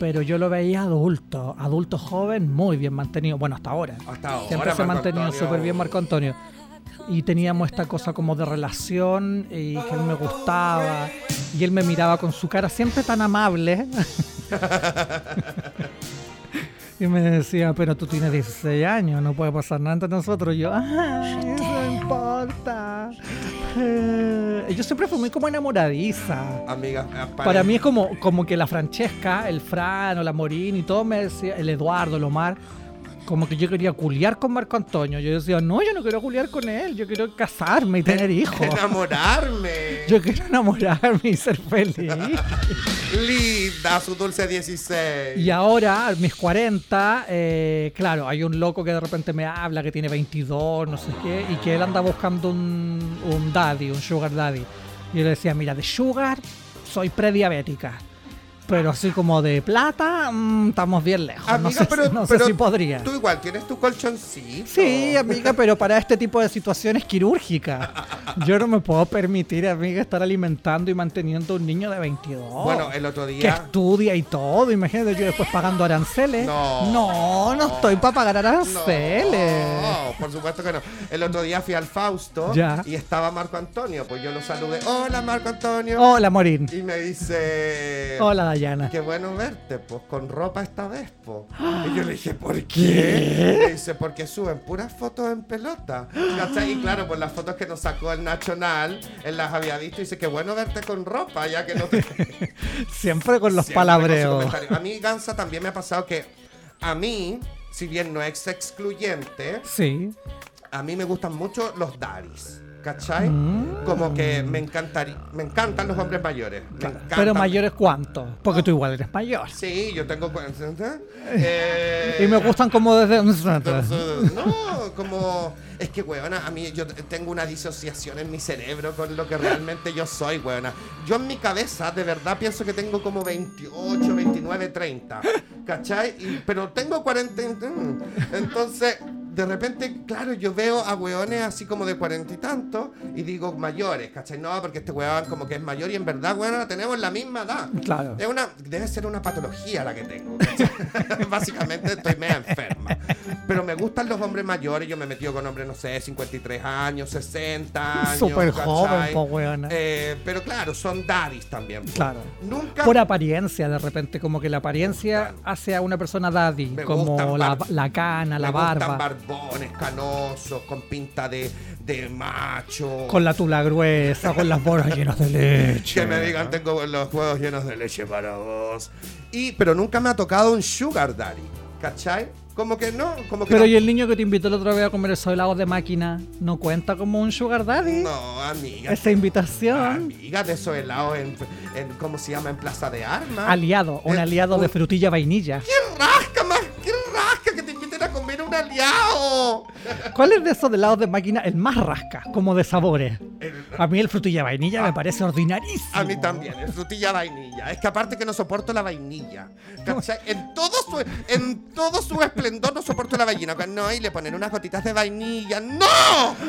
Pero yo lo veía adulto, adulto joven, muy bien mantenido. Bueno, hasta ahora. Hasta ahora. Siempre se ha mantenido súper bien Marco Antonio. Y teníamos esta cosa como de relación y que él me gustaba. Y él me miraba con su cara siempre tan amable. Y me decía, pero tú tienes 16 años, no puede pasar nada entre nosotros. Y yo, eso no importa. Eh, yo siempre fui muy como enamoradiza. Amiga, eh, Para mí es como, como que la Francesca, el Fran o la Morín y todo me decía, el Eduardo, el Omar, como que yo quería culiar con Marco Antonio. Yo decía, no, yo no quiero culiar con él, yo quiero casarme y tener hijos. Enamorarme. Yo quiero enamorarme y ser feliz. Linda, su dulce 16. Y ahora, a mis 40, eh, claro, hay un loco que de repente me habla que tiene 22, no sé qué, y que él anda buscando un, un daddy, un sugar daddy. Y yo le decía, mira, de sugar soy prediabética. Pero así como de plata, mm, estamos bien lejos. no Amiga, sé, pero, no sé si podría. Tú igual tienes tu colchoncito. Sí, amiga, pero para este tipo de situaciones quirúrgicas. Yo no me puedo permitir, amiga, estar alimentando y manteniendo a un niño de 22. Bueno, el otro que día. estudia y todo. Imagínate yo después pagando aranceles. No. no, no estoy para pagar No, aranceles. por supuesto que no. El otro día fui al Fausto Ya. y estaba Marco Antonio. Pues yo lo saludé. Hola, Marco Antonio. Hola, Morín. Y me dice. Hola, Dayana. Qué bueno verte, pues con ropa esta vez, pues. Y yo le dije, ¿por qué? Me dice, porque suben puras fotos en pelota. ¿Cachai? Y claro, pues las fotos que nos sacó el Nacional, él las había visto y dice, qué bueno verte con ropa, ya que no te. Siempre con los Siempre palabreos. A mí, Gansa, también me ha pasado que a mí si bien no es excluyente, Sí. a mí me gustan mucho los daddies. ¿Cachai? Mm. Como que me encantaría, me encantan los hombres mayores. Me. Pero mayores cuánto? Porque tú igual eres mayor. Sí, yo tengo. Eh, Y me gustan como desde... No, como. Es que, weona, a mí yo tengo una disociación en mi cerebro con lo que realmente yo soy, weona. Yo en mi cabeza, de verdad, pienso que tengo como 28, 29, 30. ¿Cachai? Y- pero tengo 40. y- mm. Entonces, de repente, claro, yo veo a weones así como de 40 y tanto y digo mayores, ¿cachai? No, porque este weón como que es mayor y en verdad, weona, tenemos la misma edad. Claro. Es una, debe ser una patología la que tengo. Básicamente estoy media enferma. Pero me gustan los hombres mayores. Yo me he metido con hombres, no sé, 53 años, 60 años. Súper joven, po, weona. Eh, pero claro, son daddies también. Claro. Nunca. Por apariencia, de repente, como que la apariencia hace a una persona daddy, Me como la, cana, la me barba, barbones, canosos, con pinta de, de macho. con la tula gruesa, con las bolas llenas de leche. Que me digan, tengo los huevos llenos de leche para vos. Y, pero nunca me ha tocado un sugar daddy. ¿Cachai? Como que no, como que Pero no. y el niño que te invitó la otra vez a comer esos helados de máquina, ¿no cuenta como un sugar daddy? No, amiga. Esa invitación. Amiga de esos helados en, en- ¿cómo se llama? En Plaza de Armas. Aliado, un Eh, aliado de frutilla vainilla. ¡Qué rasca, un aliado! ¿Cuál es de esos de helados de máquina el más rasca, como de sabores? El- A mí el frutilla vainilla me parece ordinarísimo. a mí también, es frutilla vainilla. Es que aparte que no soporto la vainilla. ¿Cachai? En todo su, en todo su esplendor no soporto la vainilla. No, y le ponen unas gotitas de vainilla. ¡No!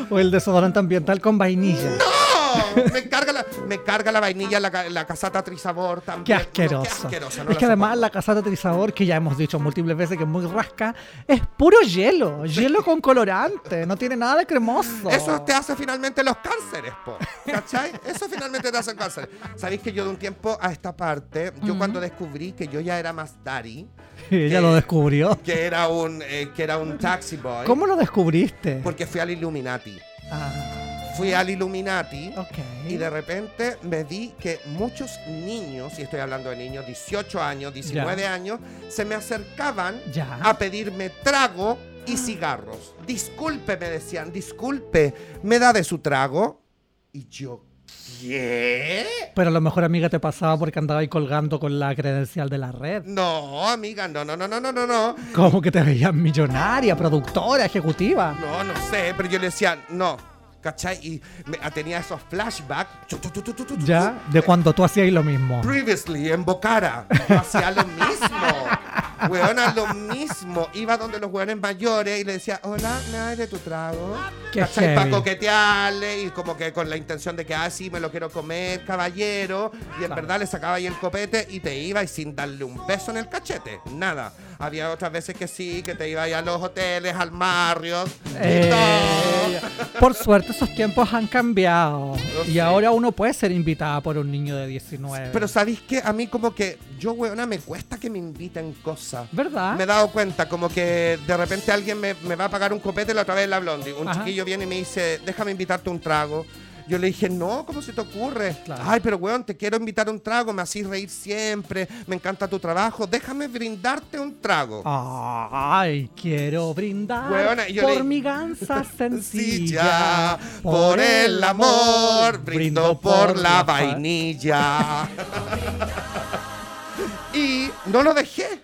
O el desodorante ambiental con vainilla. ¡No! Me carga la, me carga la vainilla, la, la casata trisabor Qué también. No, asqueroso. qué asquerosa, no es que además soporto. la casata trisabor, que ya hemos dicho múltiples veces que es muy rasca, es puro hielo. Hielo con colorante. No tiene nada de cremoso. Eso te hace finalmente los cánceres, po. ¿Cachai? Eso finalmente te hace cánceres. Sabéis que yo de un tiempo a esta parte, yo cuando descubrí que yo ya era más daddy, Ella lo descubrió. que era un, eh, que era un taxi boy, ¿Cómo lo descubriste? porque fui al Illuminati. Ah, Fui al Illuminati. ok. Y de repente me vi que muchos niños, y estoy hablando de niños 18 años, 19 Ya. años, se me acercaban a pedirme trago y cigarros. Disculpe, me decían, disculpe, ¿me da de su trago? Y yo, ¿qué? Pero a lo mejor, amiga, te pasaba porque andaba ahí colgando con la credencial de la red. No, amiga, no, no, no, no, no, no, no. Como que te veías millonaria, productora, ejecutiva. No, no sé, pero yo le decía, no. ¿Cachai? Y me- tenía esos flashbacks. Ya, de cuando tú hacías lo mismo. Previously, en Bocara. Yo hacía lo mismo. Weona, lo mismo. Iba donde los weones mayores y le decía, hola, ¿me das de tu trago? Qué ¿Cachai? Para coquetearle y como que con la intención de que, ah, sí, me lo quiero comer, caballero. Y en Claro. verdad le sacaba ahí el copete y te iba y sin darle un beso en el cachete. Nada. Había otras veces que sí, que te iba ahí a los hoteles, al Marriott. Eh, por suerte esos tiempos han cambiado. Y sé. ahora uno puede ser invitada por un niño de 19. Pero ¿sabéis qué? A mí como que yo, weona, me cuesta que me inviten cosas. ¿Verdad? Me he dado cuenta, como que de repente alguien me, me va a pagar un copete la otra vez la blondie. Un Ajá. chiquillo viene y me dice, déjame invitarte un trago. Yo le dije, no, ¿cómo se te ocurre? Claro. Ay, pero weón, te quiero invitar un trago, me hacís reír siempre, me encanta tu trabajo, déjame brindarte un trago. Ay, quiero brindar Weona, yo por le- mi gansa Sencilla, por el amor, brindo por la vainilla. y no lo dejé.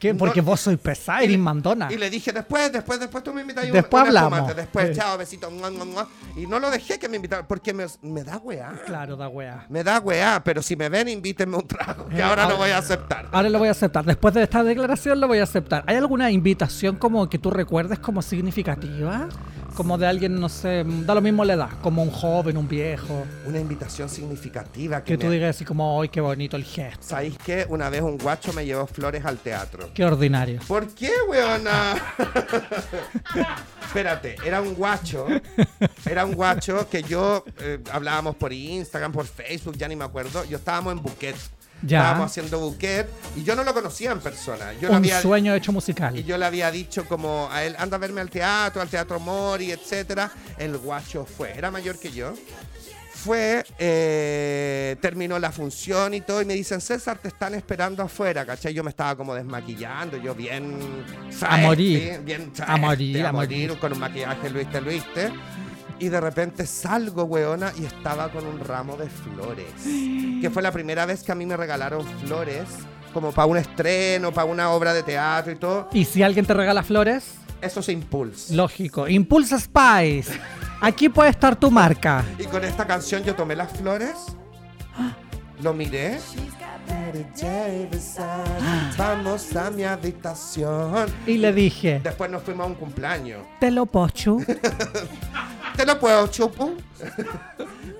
¿Qué? Porque No- vos sois pesada, eres mandona. Y le dije, después, después, después tú me invitas un- Después hablamos. Después, Sí. chao, besito. mua, mua, mua. Y no lo dejé que me invitara, porque me, me da weá. Claro, da wea. Me da weá, pero si me ven, invítenme un trago, que Eh, ahora no ahora- voy a aceptar. Ahora lo voy a aceptar. Después de esta declaración lo voy a aceptar. ¿Hay alguna invitación como que tú recuerdes como significativa? Como de alguien, no sé, da lo mismo la edad, como un joven, un viejo. Una invitación significativa que, Que tú digas así como, ¡ay, qué bonito el gesto! ¿Sabéis qué? Una vez un guacho me llevó flores al teatro. ¡Qué ordinario! ¿Por qué, weona? Espérate, era un guacho. Era un guacho que yo eh, hablábamos por Instagram, por Facebook, ya ni me acuerdo. Yo estábamos en Buquet. Ya. Estábamos haciendo Buquet y yo no lo conocía en persona. Yo Un había, sueño hecho musical. y yo le había dicho como a él, anda a verme al teatro, al teatro Mori, etcétera. El guacho fue, era mayor que yo. Fue, eh, terminó la función y todo, y me dicen, César, te están esperando afuera, ¿cachai? Yo me estaba como desmaquillando, yo bien... A morir. Bien A morir, a morir. con un maquillaje Luis te Luiste. Y de repente salgo, weona, y estaba con un ramo de flores. Que fue la primera vez que a mí me regalaron flores, como para un estreno, para una obra de teatro y todo. Y si alguien te regala flores, Eso se impulsa. lógico. Impulsa Spice. Aquí puede estar tu marca. Y con esta canción yo tomé las flores, lo miré. Vamos a mi habitación. Y le dije, Después nos fuimos a un cumpleaños. te lo pochu. ¿Te lo puedo, chupu?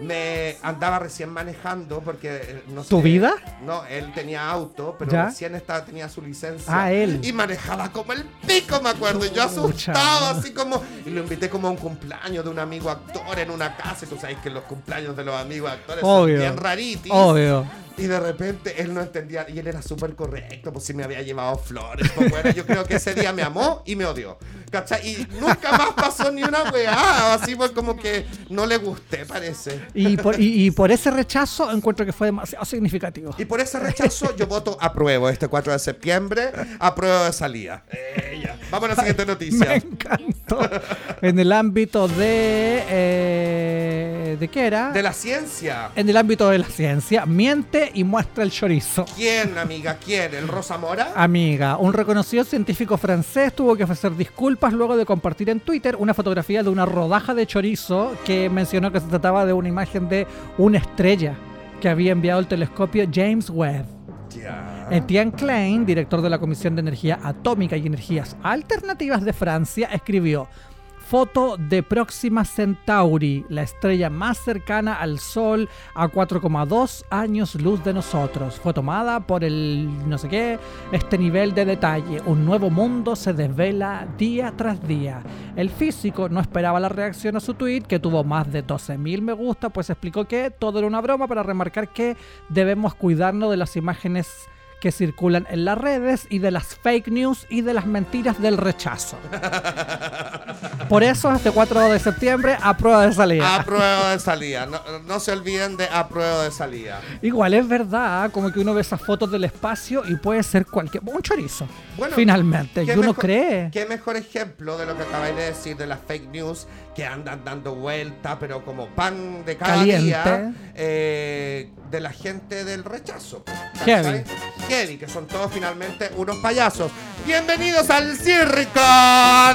Me andaba recién manejando porque eh, no sé. ¿Tu vida? No, él tenía auto, pero ¿Ya? recién estaba, tenía su licencia. Ah, él. Y manejaba como el pico, me acuerdo. Y yo asustado, así como. Y lo invité como a un cumpleaños de un amigo actor en una casa. Y tú sabes que los cumpleaños de los amigos actores Obvio. son bien raritos. Obvio. Y de repente él no entendía, y él era súper correcto, pues si me había llevado flores. Pues bueno, yo creo que ese día me amó y me odió. ¿Cachai? Y nunca más pasó ni una weá, así pues como que no le gusté, parece. Y por, y, y por ese rechazo encuentro que fue demasiado significativo. Y por ese rechazo yo voto apruebo este 4 de septiembre, apruebo de salida. Eh. Vamos a la siguiente Me noticia. encantó. En el ámbito de... eh, ¿De qué era? De la ciencia. En el ámbito de la ciencia, miente y muestra el chorizo. ¿Quién, amiga? ¿Quién? ¿El Rosa Mora? Amiga, un reconocido científico francés tuvo que ofrecer disculpas luego de compartir en Twitter una fotografía de una rodaja de chorizo que mencionó que se trataba de una imagen de una estrella que había enviado el telescopio James Webb. Ya. Etienne Klein, director de la Comisión de Energía Atómica y Energías Alternativas de Francia, escribió Foto de Próxima Centauri, la estrella más cercana al Sol a 4,2 años luz de nosotros. Fue tomada por el no sé qué, este nivel de detalle. Un nuevo mundo se desvela día tras día. El físico no esperaba la reacción a su tweet, que tuvo más de 12.000 me gusta, pues explicó que todo era una broma para remarcar que debemos cuidarnos de las imágenes que circulan en las redes y de las fake news y de las mentiras del rechazo. Por eso, este 4 de septiembre, a prueba de salida. Apruebo de salida. No, no se olviden de apruebo de salida. Igual es verdad, como que uno ve esas fotos del espacio y puede ser cualquier. Un chorizo. Bueno, finalmente. Y ¿Qué uno mejor- cree. ¿Qué mejor ejemplo de lo que acabáis de decir de las fake news que andan dando vuelta, pero como pan de cada Caliente. día, eh, de la gente del rechazo? Heavy. Que son todos finalmente unos payasos. Bienvenidos al circo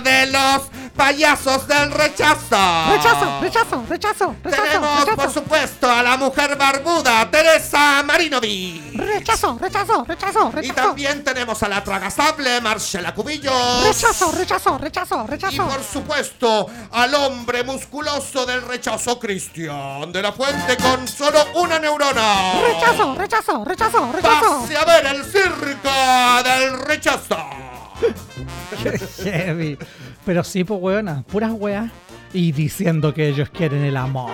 de los payasos del rechazo. Rechazo, rechazo, rechazo, rechazo, Tenemos, por supuesto, a la mujer barbuda, Teresa Marinovi. Rechazo, rechazo, rechazo, Y rechazo. también tenemos a la tragasable Marcela Cubillos. Rechazo, rechazo, rechazo, Y rechazo. por supuesto, al hombre musculoso del rechazo Cristian de la Fuente con solo una neurona. Rechazo, rechazo, rechazo, rechazo. Pase a ver el circo del rechazo. Heavy. Pero sí, pues, weona, puras weas. Y diciendo que ellos quieren el amor.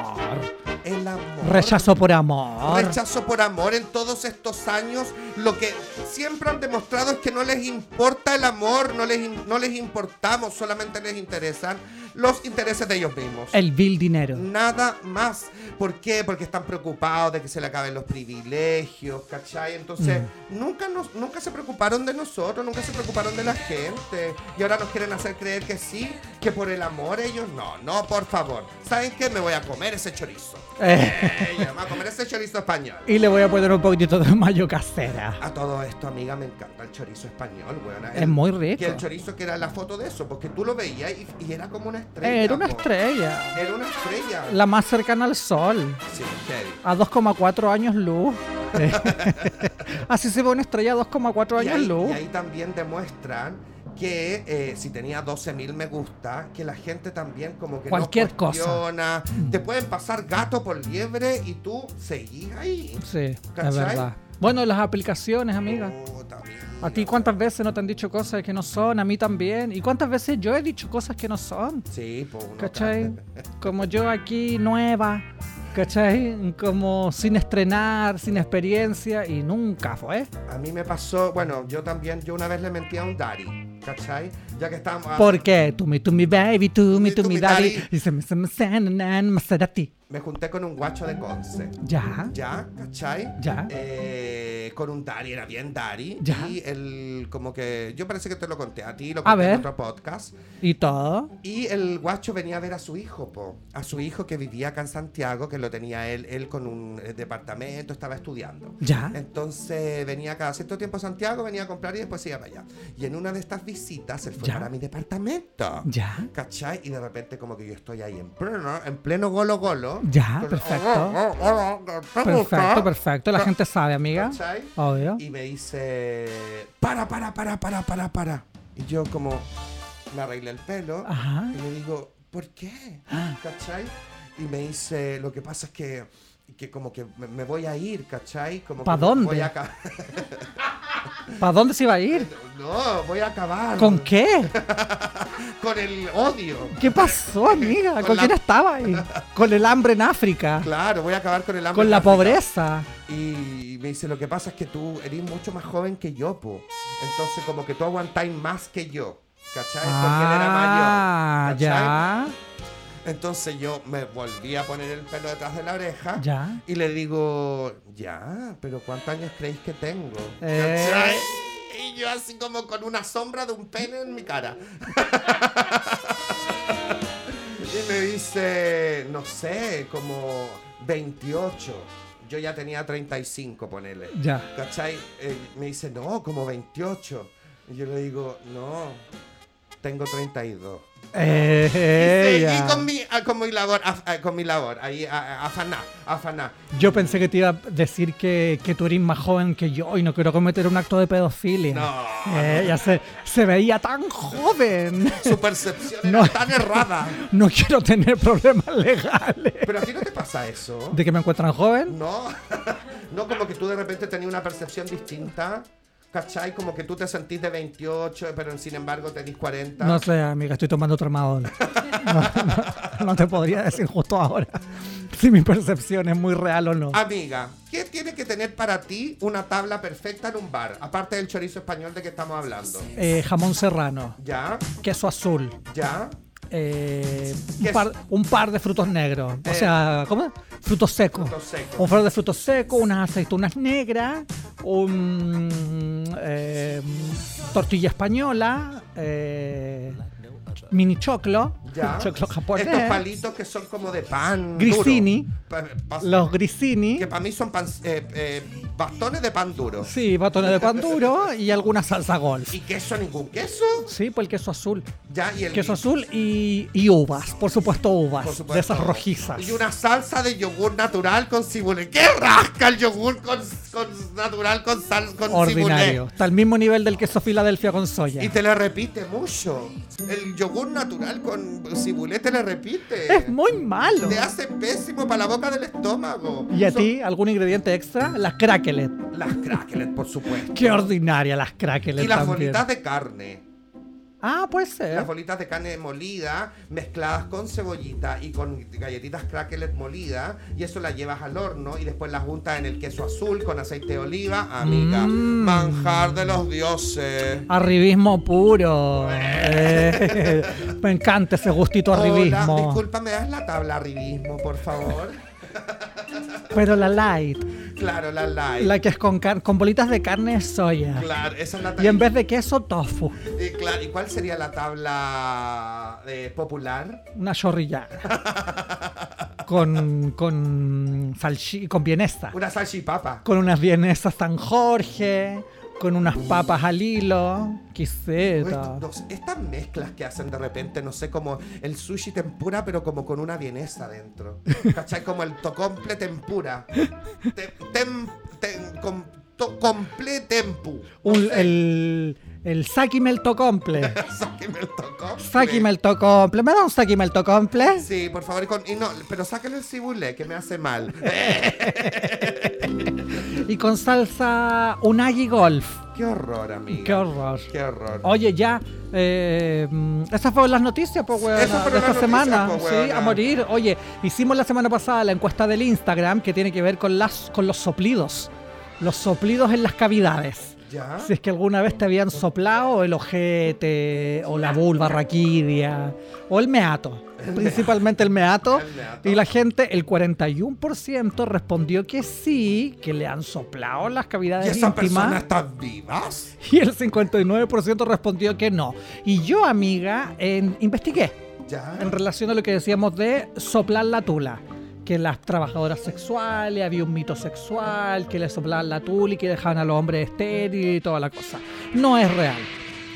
El amor. Rechazo por amor. Rechazo por amor en todos estos años. Lo que siempre han demostrado es que no les importa el amor, no les, no les importamos, solamente les interesan los intereses de ellos mismos. El vil dinero. Nada más. ¿Por qué? Porque están preocupados de que se le acaben los privilegios, ¿cachai? Entonces, Mm. nunca, nos, nunca se preocuparon de nosotros, nunca se preocuparon de la gente. Y ahora nos quieren hacer creer que sí, que por el amor ellos no. No, por favor. ¿Saben qué? Me voy a comer ese chorizo. Eh, me voy a comer ese chorizo español. y le voy a poner un poquitito de mayo casera. A todo esto, amiga, me encanta el chorizo español, weón. Es muy rico. Que el chorizo que era la foto de eso, porque tú lo veías y, y era como una estrella. Era una po. estrella. Era una estrella. La más cercana al sol. Sí, heavy. A 2,4 años luz. Así se ve una estrella a 2,4 Y años ahí, luz. y ahí también demuestran que eh, si tenía 12.000 me gusta, que la gente también como que Cualquier no cosa. cuestiona. Te pueden pasar gato por liebre y tú seguís ahí. Sí, es ¿Cachai? verdad. Bueno, las aplicaciones, amiga. Puta, amiga. ¿A ti cuántas veces no te han dicho cosas que no son? A mí también. ¿Y cuántas veces yo he dicho cosas que no son? Sí, pues ¿Cachai? Como yo aquí nueva, ¿cachai? Como sin estrenar, sin experiencia y nunca fue. A mí me pasó, bueno, yo también, yo una vez le mentí a un daddy, ¿cachai? Ya que estábamos... ¿Por qué? To me, to me baby, to me, me me daddy. Y se me, se me, se Maserati. me junté con un guacho de Conce. Ya. ¿Ya? ¿Cachai? Ya. Eh, con un Dari, era bien Dari. Ya. Y el, como que, yo parece que te lo conté a ti, lo A conté en ver. otro podcast. ¿Y todo? Y el guacho venía a ver a su hijo, po. A su hijo que vivía acá en Santiago, que lo tenía él, él con un eh, departamento, estaba estudiando. Ya. Entonces venía cada cierto tiempo a Santiago, venía a comprar y después se iba para allá. Y en una de estas visitas, él fue Ya. para mi departamento. Ya. ¿Cachai? Y de repente como que yo estoy ahí en pleno, en pleno golo golo. Ya, perfecto. Oh, oh, oh, oh, ¿te Perfecto, perfecto. La gente sabe, amiga. ¿Cachai? Obvio. Y me dice, para, para, para, para, para, para. Y yo como me arreglé el pelo Ajá. y le digo, ¿por qué? Ah. ¿Cachai? Y me dice, lo que pasa es que, que como que me, voy a ir, ¿cachai? Como ¿Pa que dónde? Voy a. ¿Para dónde se iba a ir? No, voy a acabar. ¿Con qué? Con el odio. ¿Qué pasó, amiga? Con ¿Con la- quién estaba ahí? Con el hambre en África. Claro, voy a acabar con el hambre. Con en la África. pobreza. Y me dice, lo que pasa es que tú eres mucho más joven que yo, po. Entonces como que tú aguantáis más que yo. ¿Cachai? Porque él era Ah, mayor. ¿cachai? ya. Entonces yo me volví a poner el pelo detrás de la oreja. Ya. Y le digo, ya, pero ¿cuántos años creéis que tengo? Eh. ¿Cachai? Y yo así como con una sombra de un pene en mi cara. y me dice, no sé, como 28. Yo ya tenía 35, ponele. Ya. ¿Cachai? Eh, me dice, no, como 28. Y yo le digo, no, tengo 32. Eh, y seguí con mi, ah, con mi labor, ah, con mi labor, ahí, a- a- afaná, afaná. Yo pensé que te iba a decir que, que tú eres más joven que yo y no quiero cometer un acto de pedofilia. No. Eh, ya se, se veía tan joven. Su percepción No. era tan errada. No quiero tener problemas legales. Pero a ti no te pasa eso. ¿De que me encuentran joven? No, no como que tú de repente tenías una percepción distinta. ¿Cachai? Como que tú te sentís de 28, pero sin embargo tenés 40. No sé, amiga, estoy tomando tramadol. No, no- no te podría decir justo ahora si mi percepción es muy real o no. Amiga, ¿qué tiene que tener para ti una tabla perfecta en un bar? Aparte del chorizo español de que estamos hablando. Eh, jamón serrano, ¿Ya? queso azul, ¿Ya? Eh, un, par, un par de frutos negros. O Eh. sea, ¿cómo? Frutos secos. Frutos secos. Un par de frutos secos, unas aceitunas negras, un eh, tortilla española, eh, mini choclo, ¿Ya? choclo japonés, Estos palitos que son como de pan. Duro. Pa- los grissini, Que para mí son pan- eh, eh, bastones de pan duro. sí, batones de pan duro y alguna salsa golf. ¿Y queso? ¿Ningún queso? Sí, pues el queso azul. Ya, y el Queso azul y, y uvas, por supuesto uvas, Por supuesto. de esas rojizas. Y una salsa de yogur natural con cibulé. ¿Qué rasca el yogur con, con natural con sal con Ordinario. Está al mismo nivel del queso Filadelfia con soya. Y te le repite mucho. El yogur natural con cibulé te le repite. Es muy malo. Te hace pésimo para la boca del estómago. ¿Y a Son ti algún ingrediente extra? Las cracklet. Las cracklet, por supuesto. Qué ordinaria las cracklet Y las también. bolitas de carne. Ah, puede ser. Las bolitas de carne molida mezcladas con cebollita y con galletitas cracklet molidas y eso las llevas al horno y después las juntas en el queso azul con aceite de oliva, amiga. Mm. Manjar de los dioses. Arribismo puro. Eh, me encanta ese gustito Hola, arribismo. disculpa, ¿me das la tabla arribismo, por favor? Pero la light, Claro, la light. la que es con, con bolitas de carne soya. Claro, esa es la Y tabla. en vez de queso, tofu. Y, claro, ¿y cuál sería la tabla eh, popular? Una chorrilla. con, con, con vienesa. Una salchipapa. Con unas vienesas San Jorge. Con unas papas al hilo. Quiseta. No sé, estas mezclas que hacen de repente, no sé, como el sushi tempura, pero como con una vienesa dentro. ¿Cachai? Como el tocomple tempura. Te- tem- tem- com- to- comple tempu. No Un- sé. el, el saki melto comple. Sáqueme el tocomple. Saki melto comple. ¿Me da un saki melto comple? Sí, por favor, con- y no, pero sáquenle el cibulé, que me hace mal. Y con salsa unagi golf. Qué horror, amiga. Qué horror. Qué horror. Oye, ya. Eh, mm, esas fueron las noticias, pues, de esta semana. pues, sí, a morir. Oye, hicimos la semana pasada la encuesta del Instagram que tiene que ver con, las, con los soplidos. Los soplidos en las cavidades. Ya. Si es que alguna vez te habían soplado el ojete, o la vulva raquídea, o el meato. Principalmente el meato. El meato. Y la gente, el 41% respondió que sí, que le han soplado las ¿Y cavidades esa persona íntimas. está vivas? Y el 59% respondió que no. Y yo, amiga, en- investigué Ya. en relación a lo que decíamos de soplar la tula. Que las trabajadoras sexuales, había un mito sexual, que le soplaban la tula y que dejaban a los hombres estériles y toda la cosa. No es real.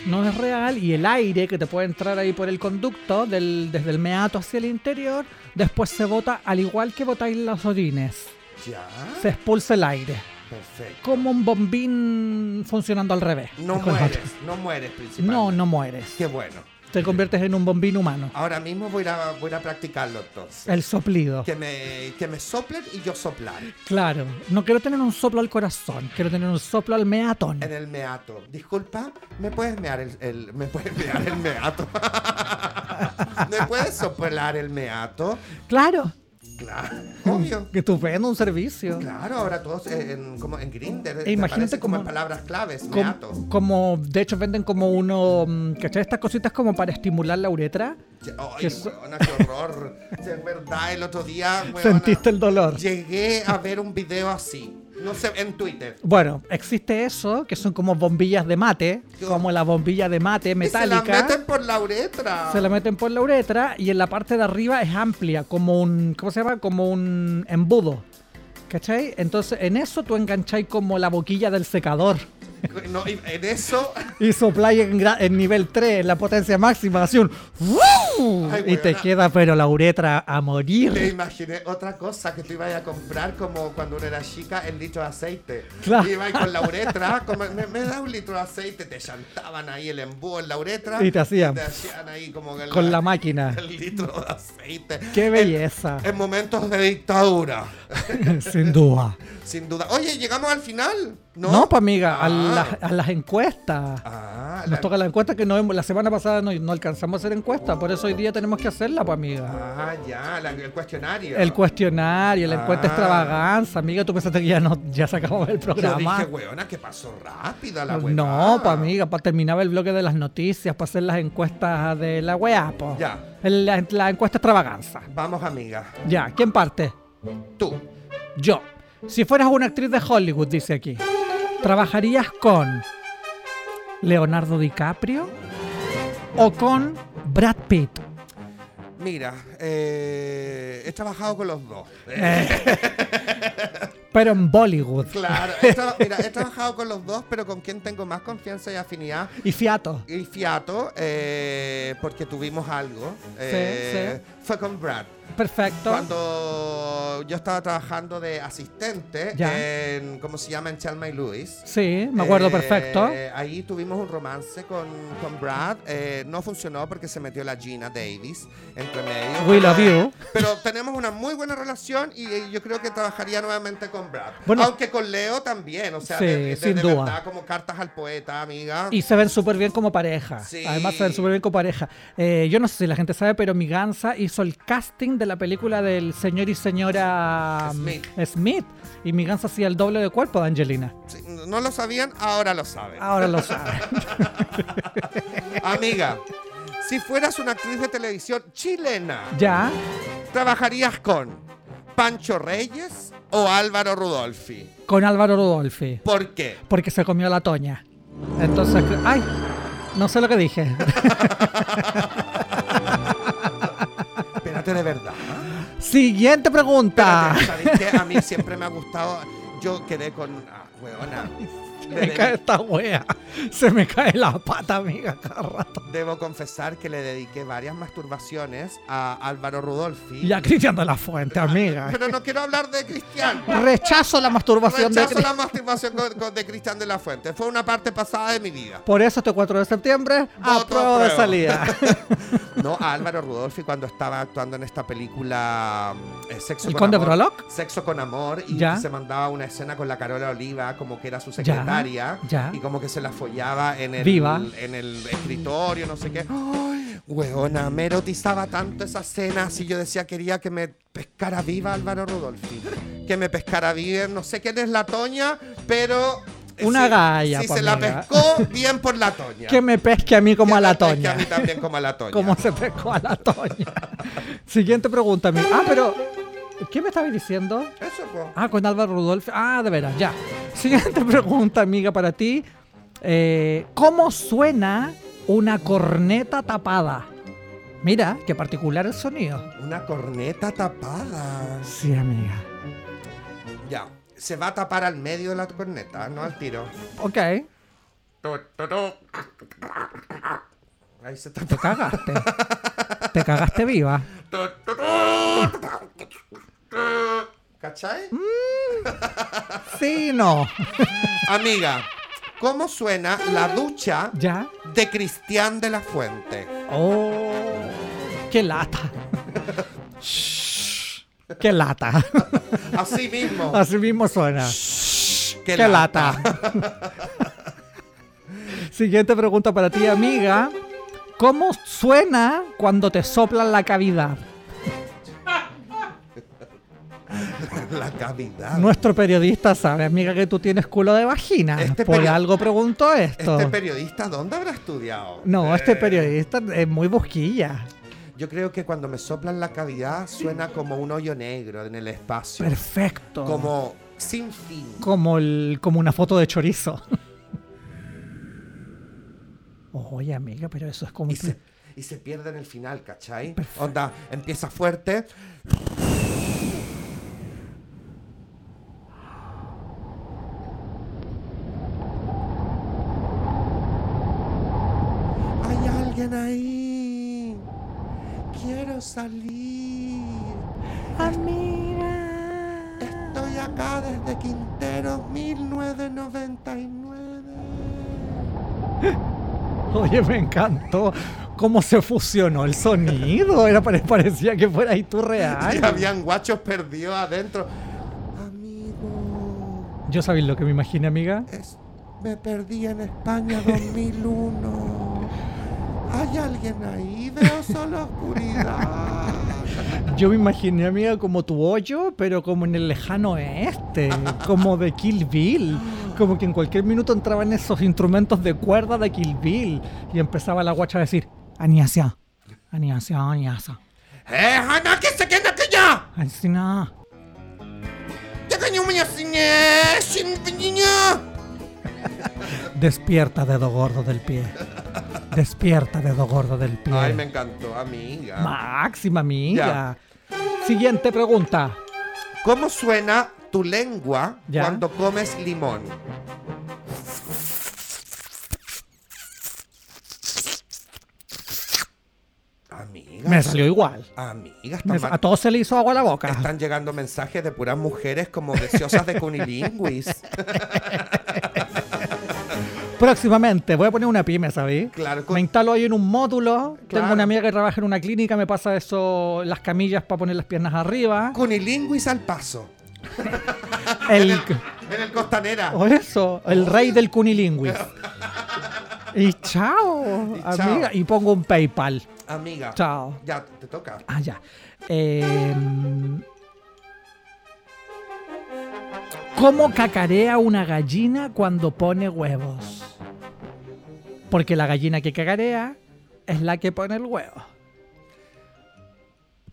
No es real y el aire que te puede entrar ahí por el conducto, del- desde el meato hacia el interior, después se bota al igual que botáis los orines. Ya. Se expulsa el aire. Perfecto. Como un bombín funcionando al revés. No mueres, no mueres principalmente. No, no mueres. Qué bueno. Te conviertes en un bombín humano. Ahora mismo voy a, voy a practicarlo entonces. El soplido. Que me, que me soplen y yo soplar. Claro, no quiero tener un soplo al corazón, quiero tener un soplo al meatón. En el meato. Disculpa, ¿me puedes mear el, el- me puedes mear el meato? ¿Me puedes soplar el meato? Claro, Claro, obvio. que estupendo un servicio. Claro, ahora todos eh, en, como en Grindr. E imagínate como como- en palabras claves, Com- meato. como, de hecho, venden como uno, mm, ¿cachai? Estas cositas como para estimular la uretra. Ay, que weona, qué horror. Es verdad, el otro día, weona, Sentiste el dolor. llegué a ver un video así. No sé, en Twitter. Bueno, existe eso, que son como bombillas de mate, como la bombilla de mate Y se metálica. la meten por la uretra. Se la meten por la uretra y en la parte de arriba es amplia, como un, ¿cómo se llama? Como un embudo. ¿Cachai? Entonces en eso tú engancháis como la boquilla del secador No, y en eso. y sopláis en, en nivel 3, en la potencia máxima, así un ¡Woo! Ay, y te queda pero la uretra a morir. imaginé otra cosa que tú ibas a comprar como cuando uno era chica, el litro de aceite. Claro. Ibas con la uretra, como, me, me da un litro de aceite, te chantaban ahí el embudo en la uretra. Y te hacían. Te hacían ahí como Con la máquina. El litro de aceite. ¡Qué belleza! En momentos de dictadura, Sin duda. sin duda. Oye, llegamos al final. No, No, pues amiga, a, Ah. las- a las encuestas. Ah, Nos la- toca la encuesta que no hemos- la semana pasada no, no alcanzamos a hacer encuesta, por eso hoy día tenemos que hacerla, pues amiga. Ah, ya, la- el cuestionario. El cuestionario, la encuesta Ah. extravaganza, amiga, tú pensaste que ya no ya se acabó el Yo programa. dije, weona, que pasó rápida la weá. no, pues amiga, para terminar el bloque de las noticias, para hacer las encuestas de la weá, pues. Ya. El- La, la encuesta extravaganza. Vamos, amiga. Ya, ¿quién parte? Tú. Yo. Si fueras una actriz de Hollywood, dice aquí, ¿trabajarías con Leonardo DiCaprio o con Brad Pitt? Mira, eh, he trabajado con los dos. Pero en Bollywood. Claro, he, mira, he trabajado con los dos, pero con quien tengo más confianza y afinidad Y fiato. y fiato, eh, porque tuvimos algo, eh, fue con Brad. Perfecto. Cuando yo estaba trabajando de asistente Ya. en, ¿cómo se llama? En Chalma y Lewis. Sí, me acuerdo Eh, perfecto. Ahí tuvimos un romance con, con Brad. Eh, no funcionó porque se metió la Gina Davis entre medio. We love you. Pero tenemos una muy buena relación y eh, yo creo que trabajaría nuevamente con Brad. Bueno. Aunque con Leo también, o sea, Sí, de, de- sin de duda. verdad, como cartas al poeta, amiga. Y se ven súper bien como pareja. Sí. Además se ven súper bien como pareja. Eh, yo no sé si la gente sabe, pero mi Gansa hizo el casting de la película del señor y señora um, Smith. Smith. Y mi Gansa hacía el doble de cuerpo de Angelina. Sí, no lo sabían, ahora lo saben. Ahora lo sabe. Amiga, si fueras una actriz de televisión chilena, ya. ¿trabajarías con Pancho Reyes o Álvaro Rudolfi? Con Álvaro Rudolfi. ¿Por qué? Porque se comió la toña. Entonces, ¡ay! No sé lo que dije. Verdad. Siguiente pregunta. Espérate, ¿sabes qué? A mí siempre me ha gustado. Yo quedé con. Ah, huevona. Me cae esta wea. Se me cae la pata, amiga, cada rato. Debo confesar que le dediqué varias masturbaciones a Álvaro Rudolfi. Y a Cristian de la Fuente, amiga. Pero no quiero hablar de Cristian. Rechazo la masturbación de Rechazo la masturbación con, con- de Cristian de la Fuente. Fue una parte pasada de mi vida. Por eso este 4 de septiembre, Voto apruebo de salida. No, a Álvaro Rudolfi cuando estaba actuando en esta película eh, Sexo ¿El con Conde Amor. Prologue? Sexo con Amor y Ya. se mandaba una escena con la Carola Oliva como que era su secretaria ya. y como que se la follaba en el, Viva. en el escritorio, no sé qué. Ay, Weona, me erotizaba tanto esa escena así yo decía quería que me pescara viva Álvaro Rudolfi. Que me pescara viva, no sé quién es la Toña, pero Una Sí, galla, Si po, se la pescó, bien por la Toña. Que me pesque a mí como Que a la pesque Toña. A mí también como a la Toña. Como se pescó a la Toña. Siguiente pregunta. Ah, pero. ¿Qué me estabas diciendo? Eso, po. Ah, con Álvaro Rudolf. Ah, de veras, ya. Siguiente pregunta, amiga, para ti. Eh, ¿Cómo suena una corneta tapada? Mira, qué particular el sonido. Una corneta tapada. Sí, amiga. Ya. Se va a tapar al medio de la corneta, no al tiro. Ok. Ahí se te tapa. cagaste. te cagaste viva. ¿Cachai? Sí, no. Amiga, ¿cómo suena la ducha ¿Ya? de Cristian de la Fuente? Oh, qué lata. Shh, qué lata. Así mismo. Así mismo suena. Qué, Qué, lata. Siguiente pregunta para ti, amiga. ¿Cómo suena cuando te soplan la cavidad? La cavidad. Nuestro periodista sabe, amiga, que tú tienes culo de vagina. Este Por algo preguntó esto. ¿Este periodista dónde habrá estudiado? no, este Eh, periodista es muy busquilla. Yo creo que cuando me soplan la cavidad suena como un hoyo negro en el espacio. Perfecto. Como sin fin. Como, el, como una foto de chorizo. Oye, amiga, pero eso es como... Y se, y se pierde en el final, ¿cachai? Onda, empieza fuerte. Hay alguien ahí. Quiero salir. Amiga. Estoy acá desde Quintero 1999. Oye, me encantó cómo se fusionó el sonido. Era pare- parecía que fuera ahí tú Y real. habían guachos perdidos adentro. Amigo, ¿Yo sabéis lo que me imaginé, amiga? es- me perdí en España 2001. ¿Hay alguien ahí? Veo solo oscuridad. Yo me imaginé, amiga, como tu hoyo, pero como en el lejano oeste, como de Kill Bill. Como que en cualquier minuto entraban esos instrumentos de cuerda de Kill Bill y empezaba la guacha a decir, Aniasia, Aniasia, Aniasa, ¡Eh, Hanna, que se queda que ya! Ancina. ¡Ya! ¡Sin niña! Despierta, dedo gordo del pie. Despierta, dedo gordo del pie. Ay, me encantó, amiga. Máxima amiga. Siguiente pregunta. ¿Cómo suena tu lengua Ya. cuando comes limón? Amiga. Me salió igual. Amiga, Me- a todos se le hizo agua a la boca. están llegando mensajes de puras mujeres como deseosas de cunilingüis. Próximamente voy a poner una pyme, ¿sabéis? Claro, con- Me instalo ahí en un módulo. Claro. Tengo una amiga que trabaja en una clínica, me pasa eso, las camillas para poner las piernas arriba. Cunilingüis al paso. El, En el costanera. o eso, el rey del cunilingüis. Y chao, Y chao. amiga. Y pongo un PayPal. Amiga. Chao. Ya, te toca. Ah, ya. Em, ¿Cómo cacarea una gallina cuando pone huevos? Porque la gallina que cacarea es la que pone el huevo.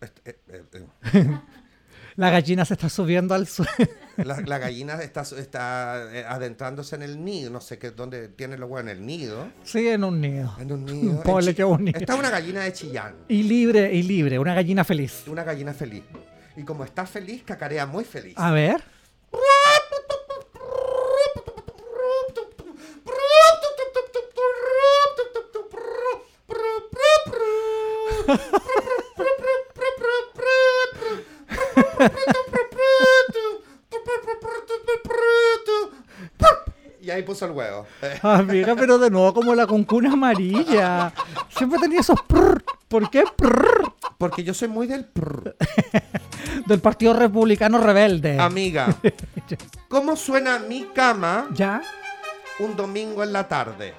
Este, eh, eh, eh. La gallina se está subiendo al suelo. La, la gallina está, está adentrándose en el nido. No sé qué, dónde tiene los huevos en el nido. Sí, en un nido. En un nido. Chi- qué bonito. Esta es una gallina de Chillán. Y libre, y libre, una gallina feliz. Una gallina feliz. Y como está feliz, cacarea muy feliz. A ver. Y ahí puso el huevo. Amiga, pero de nuevo como la concuna amarilla. Siempre tenía esos prrr. ¿Por qué? Porque yo soy muy del prr. Del Partido Republicano Rebelde. Amiga, ¿cómo suena mi cama ¿Ya? un domingo en la tarde?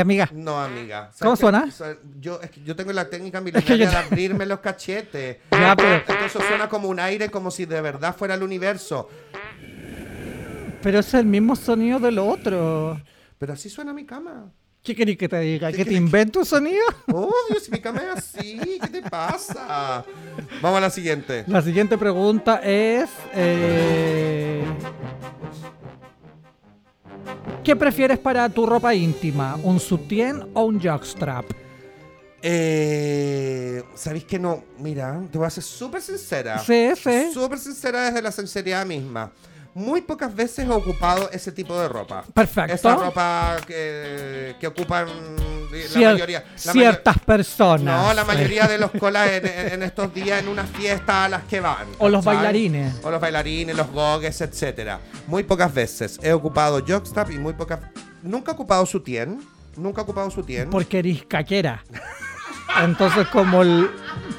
Amiga. No, amiga. ¿Sabes ¿Cómo suena? Yo, es que yo tengo la técnica que milenaria yo- de abrirme los cachetes. Ya, pero- Entonces suena como un aire, como si de verdad fuera el universo. Pero es el mismo sonido del otro. Pero así suena mi cama. ¿Qué querés que te diga? ¿Qué ¿Que te invento un sonido? Obvio, si mi cama es así, ¿qué te pasa? Vamos a la siguiente. La siguiente pregunta es... eh, ¿Qué prefieres para tu ropa íntima? ¿Un sutién o un jockstrap? Eh, ¿Sabéis que no? Mira, te voy a ser súper sincera. Sí, sí. Súper sincera desde la sinceridad misma. Muy pocas veces he ocupado ese tipo de ropa. Perfecto. Esa ropa que, que ocupan la Cier- mayoría. la ciertas personas. No, la mayoría de los colas en, en- estos días en una fiesta a las que van. O los ¿cachai? bailarines. O los bailarines, los gogues, etcétera. Muy pocas veces he ocupado jockstrap y muy pocas. Nunca he ocupado sutién. Nunca he ocupado sutién. Porque eres caquera. Entonces, como el,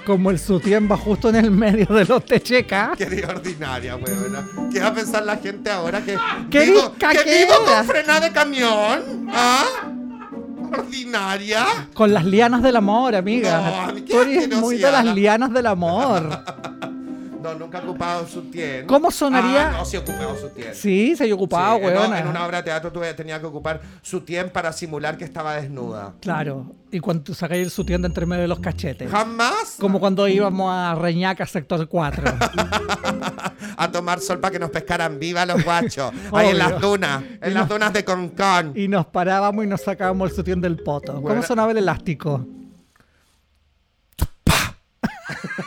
como el sutién va justo en el medio de los techecas, Qué ordinaria, weona. ¿Qué va a pensar la gente ahora que ¡Qué vivo, que vivo con frena de camión? ¿Ah? ¿Ordinaria? con las lianas del amor, amiga. No, Tú eres muy de las lianas del amor. No, nunca he ocupado sutién. ¿Cómo sonaría? Ah, no, sí ocupado sutién. Sí, se ha ocupado, Sí, en, una obra de teatro tuve, tenía que ocupar sutién para simular que estaba desnuda. Claro. Y cuando tú sacáis el sutién de entre medio de los cachetes. Jamás Como cuando íbamos a Reñaca, sector 4. a tomar sol para que nos pescaran viva los guachos. Ahí en las dunas, en Y las dunas de Concón. y nos parábamos y nos sacábamos el sutién del poto. ¿Cómo sonaba el elástico?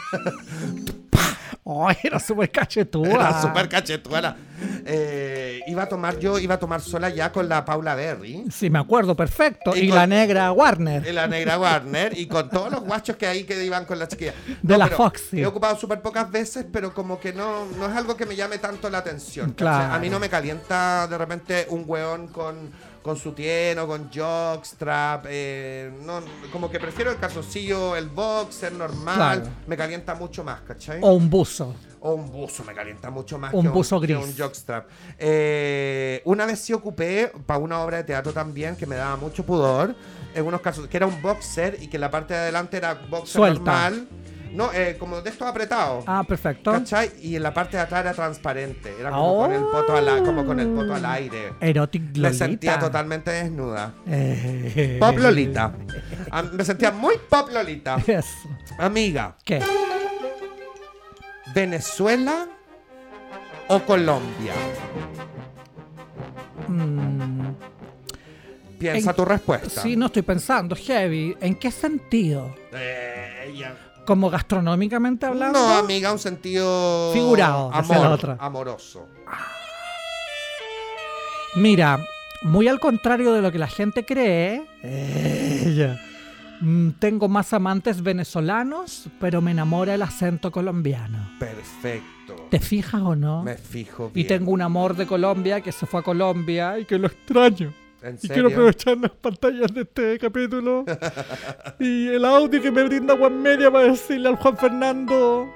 ¡Ay, era súper cachetúa! Era súper cachetuela. Eh, iba a tomar yo, iba a tomar sola ya con la Paula Berry. Sí, me acuerdo, perfecto. Y Y, con- la negra Warner. Y la negra Warner y con todos los guachos que ahí que iban con la chiquilla. De la pero Foxy. He ocupado súper pocas veces, pero como que no, no es algo que me llame tanto la atención. Claro. A mí no me calienta de repente un hueón con, con sutién o con jockstrap. Eh, no, como que prefiero el calzoncillo, el boxer normal. Claro. Me calienta mucho más, ¿cachai? O un buzo. O un buzo me calienta mucho más Un que buzo que gris. un jockstrap. Eh, una vez sí ocupé para una obra de teatro también que me daba mucho pudor. En unos casos, que era un boxer y que la parte de adelante era boxer Suelta. normal. No, eh, como de estos apretados. Ah, perfecto. ¿Cachai? Y en la parte de atrás era transparente. Era como, Oh. con, el poto al, como con el poto al aire. Erotic Me Lolita. sentía totalmente desnuda. Eh, Pop Lolita. Ah, Me sentía muy pop Lolita. Eso. Amiga, ¿Qué? ¿Venezuela o Colombia? Mm, Piensa En- tu respuesta. sí, no estoy pensando, Heavy. ¿En qué sentido? Eh, ya. ¿Como gastronómicamente hablando? No, amiga, un sentido. Figurado, Amor, la otra. Amoroso. Mira, muy al contrario de lo que la gente cree, ella, mm, tengo más amantes venezolanos, pero me enamora el acento colombiano. Perfecto. ¿Te fijas o no? Me fijo Y bien. tengo un amor de Colombia que se fue a Colombia y que lo extraño. ¿En Y serio? quiero aprovechar las pantallas de este capítulo y el audio que me brinda Juan Media para decirle al Juan Fernando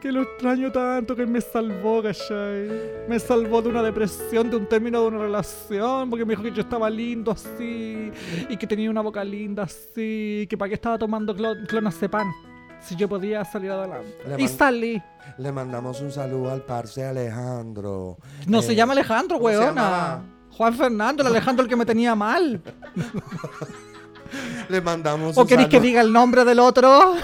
que lo extraño tanto, que me salvó, ¿cachai? Me salvó de una depresión, de un término de una relación, porque me dijo que yo estaba lindo así y que tenía una boca linda así, que para qué estaba tomando clo- clonazepam si yo podía salir adelante. Le Y salí. Le mandamos un saludo al parce Alejandro. No Eh, se llama Alejandro, ¿cómo se weona. Juan Fernando, el Alejandro el que me tenía mal. Le mandamos ¿O queréis que diga el nombre del otro?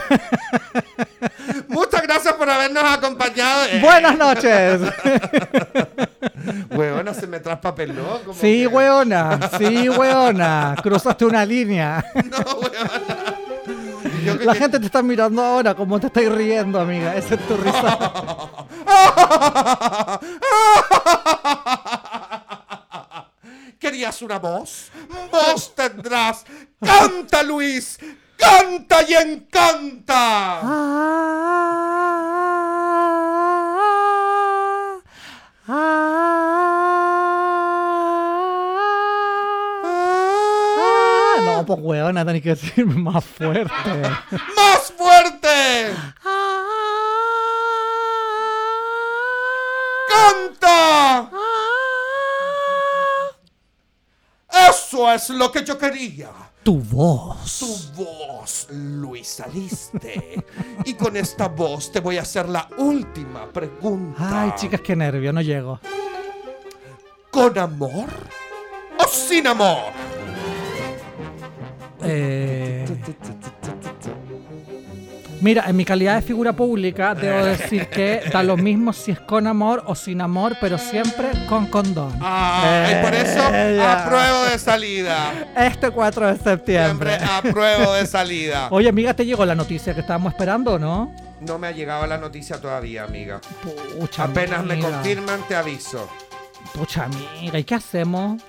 Muchas gracias por habernos acompañado. Eh, Buenas noches. Weona, se me traspapeló. Sí, que- weona. Sí, weona. Cruzaste una línea. No, que- La que- gente te está mirando ahora como te estáis riendo, amiga. Esa es tu risa. ¿Querías una voz? Voz tendrás. Canta, Luis. Canta y encanta. Ah, no, pues tenés que decirme más fuerte. ¡Más fuerte! ¡Canta! ¡Eso! Es lo que yo quería. Tu voz. Tu voz, Luis Aliste. y con esta voz te voy a hacer la última pregunta. Ay, chicas, qué nervio, no llego. ¿Con amor o sin amor? Eh, Mira, en mi calidad de figura pública, debo decir que da lo mismo si es con amor o sin amor, pero siempre con condón. Ah, y por eso Eh, ya. apruebo de salida. Este 4 de Siempre septiembre. apruebo de salida. Oye, amiga, ¿te llegó la noticia que estábamos esperando o no? No me ha llegado la noticia todavía, amiga. Pucha, Apenas me confirman, te aviso. Pucha, amiga, ¿y qué hacemos?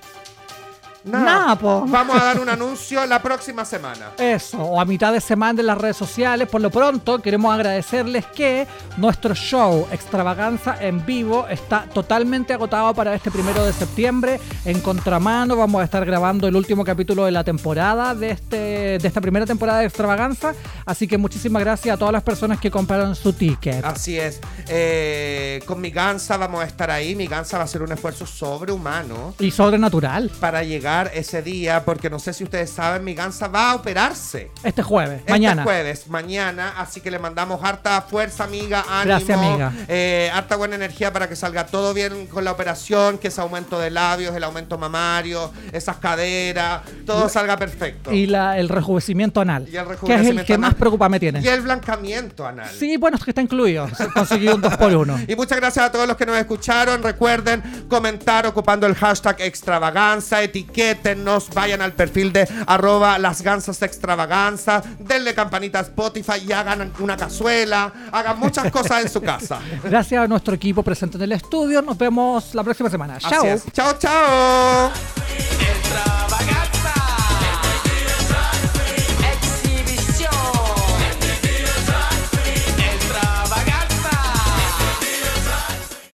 Nada. Nada, po. Vamos a dar un anuncio la próxima semana. Eso, o a mitad de semana en las redes sociales. Por lo pronto, queremos agradecerles que nuestro show Extravaganza en vivo está totalmente agotado para este primero de septiembre. En contramano, vamos a estar grabando el último capítulo de la temporada de, este, de esta primera temporada de Extravaganza. Así que muchísimas gracias a todas las personas que compraron su ticket. Así es. Eh, con mi gansa vamos a estar ahí. Mi gansa va a hacer un esfuerzo sobrehumano Y sobrenatural. para llegar ese día, porque no sé si ustedes saben, mi gansa va a operarse. Este jueves, Este mañana. jueves, mañana, así que le mandamos harta fuerza, amiga, ánimo, Gracias, amiga. eh, harta buena energía para que salga todo bien con la operación, que ese aumento de labios, el aumento mamario, esas caderas, todo salga perfecto. Y la- el rejuvenecimiento anal. Y el que es el que anal. más preocupa me tiene. Y el blancamiento anal. Sí, bueno, es que está incluido. Se consiguió un 2 por 1 Y muchas gracias a todos los que nos escucharon. Recuerden comentar ocupando el hashtag extravaganza, etiquétenos, vayan al perfil de arroba las gansas extravaganza, denle campanita a Spotify y hagan una cazuela, hagan muchas cosas en su casa. Gracias a nuestro equipo presente en el estudio. Nos vemos la próxima semana. Así Chao. es. Chao, chao.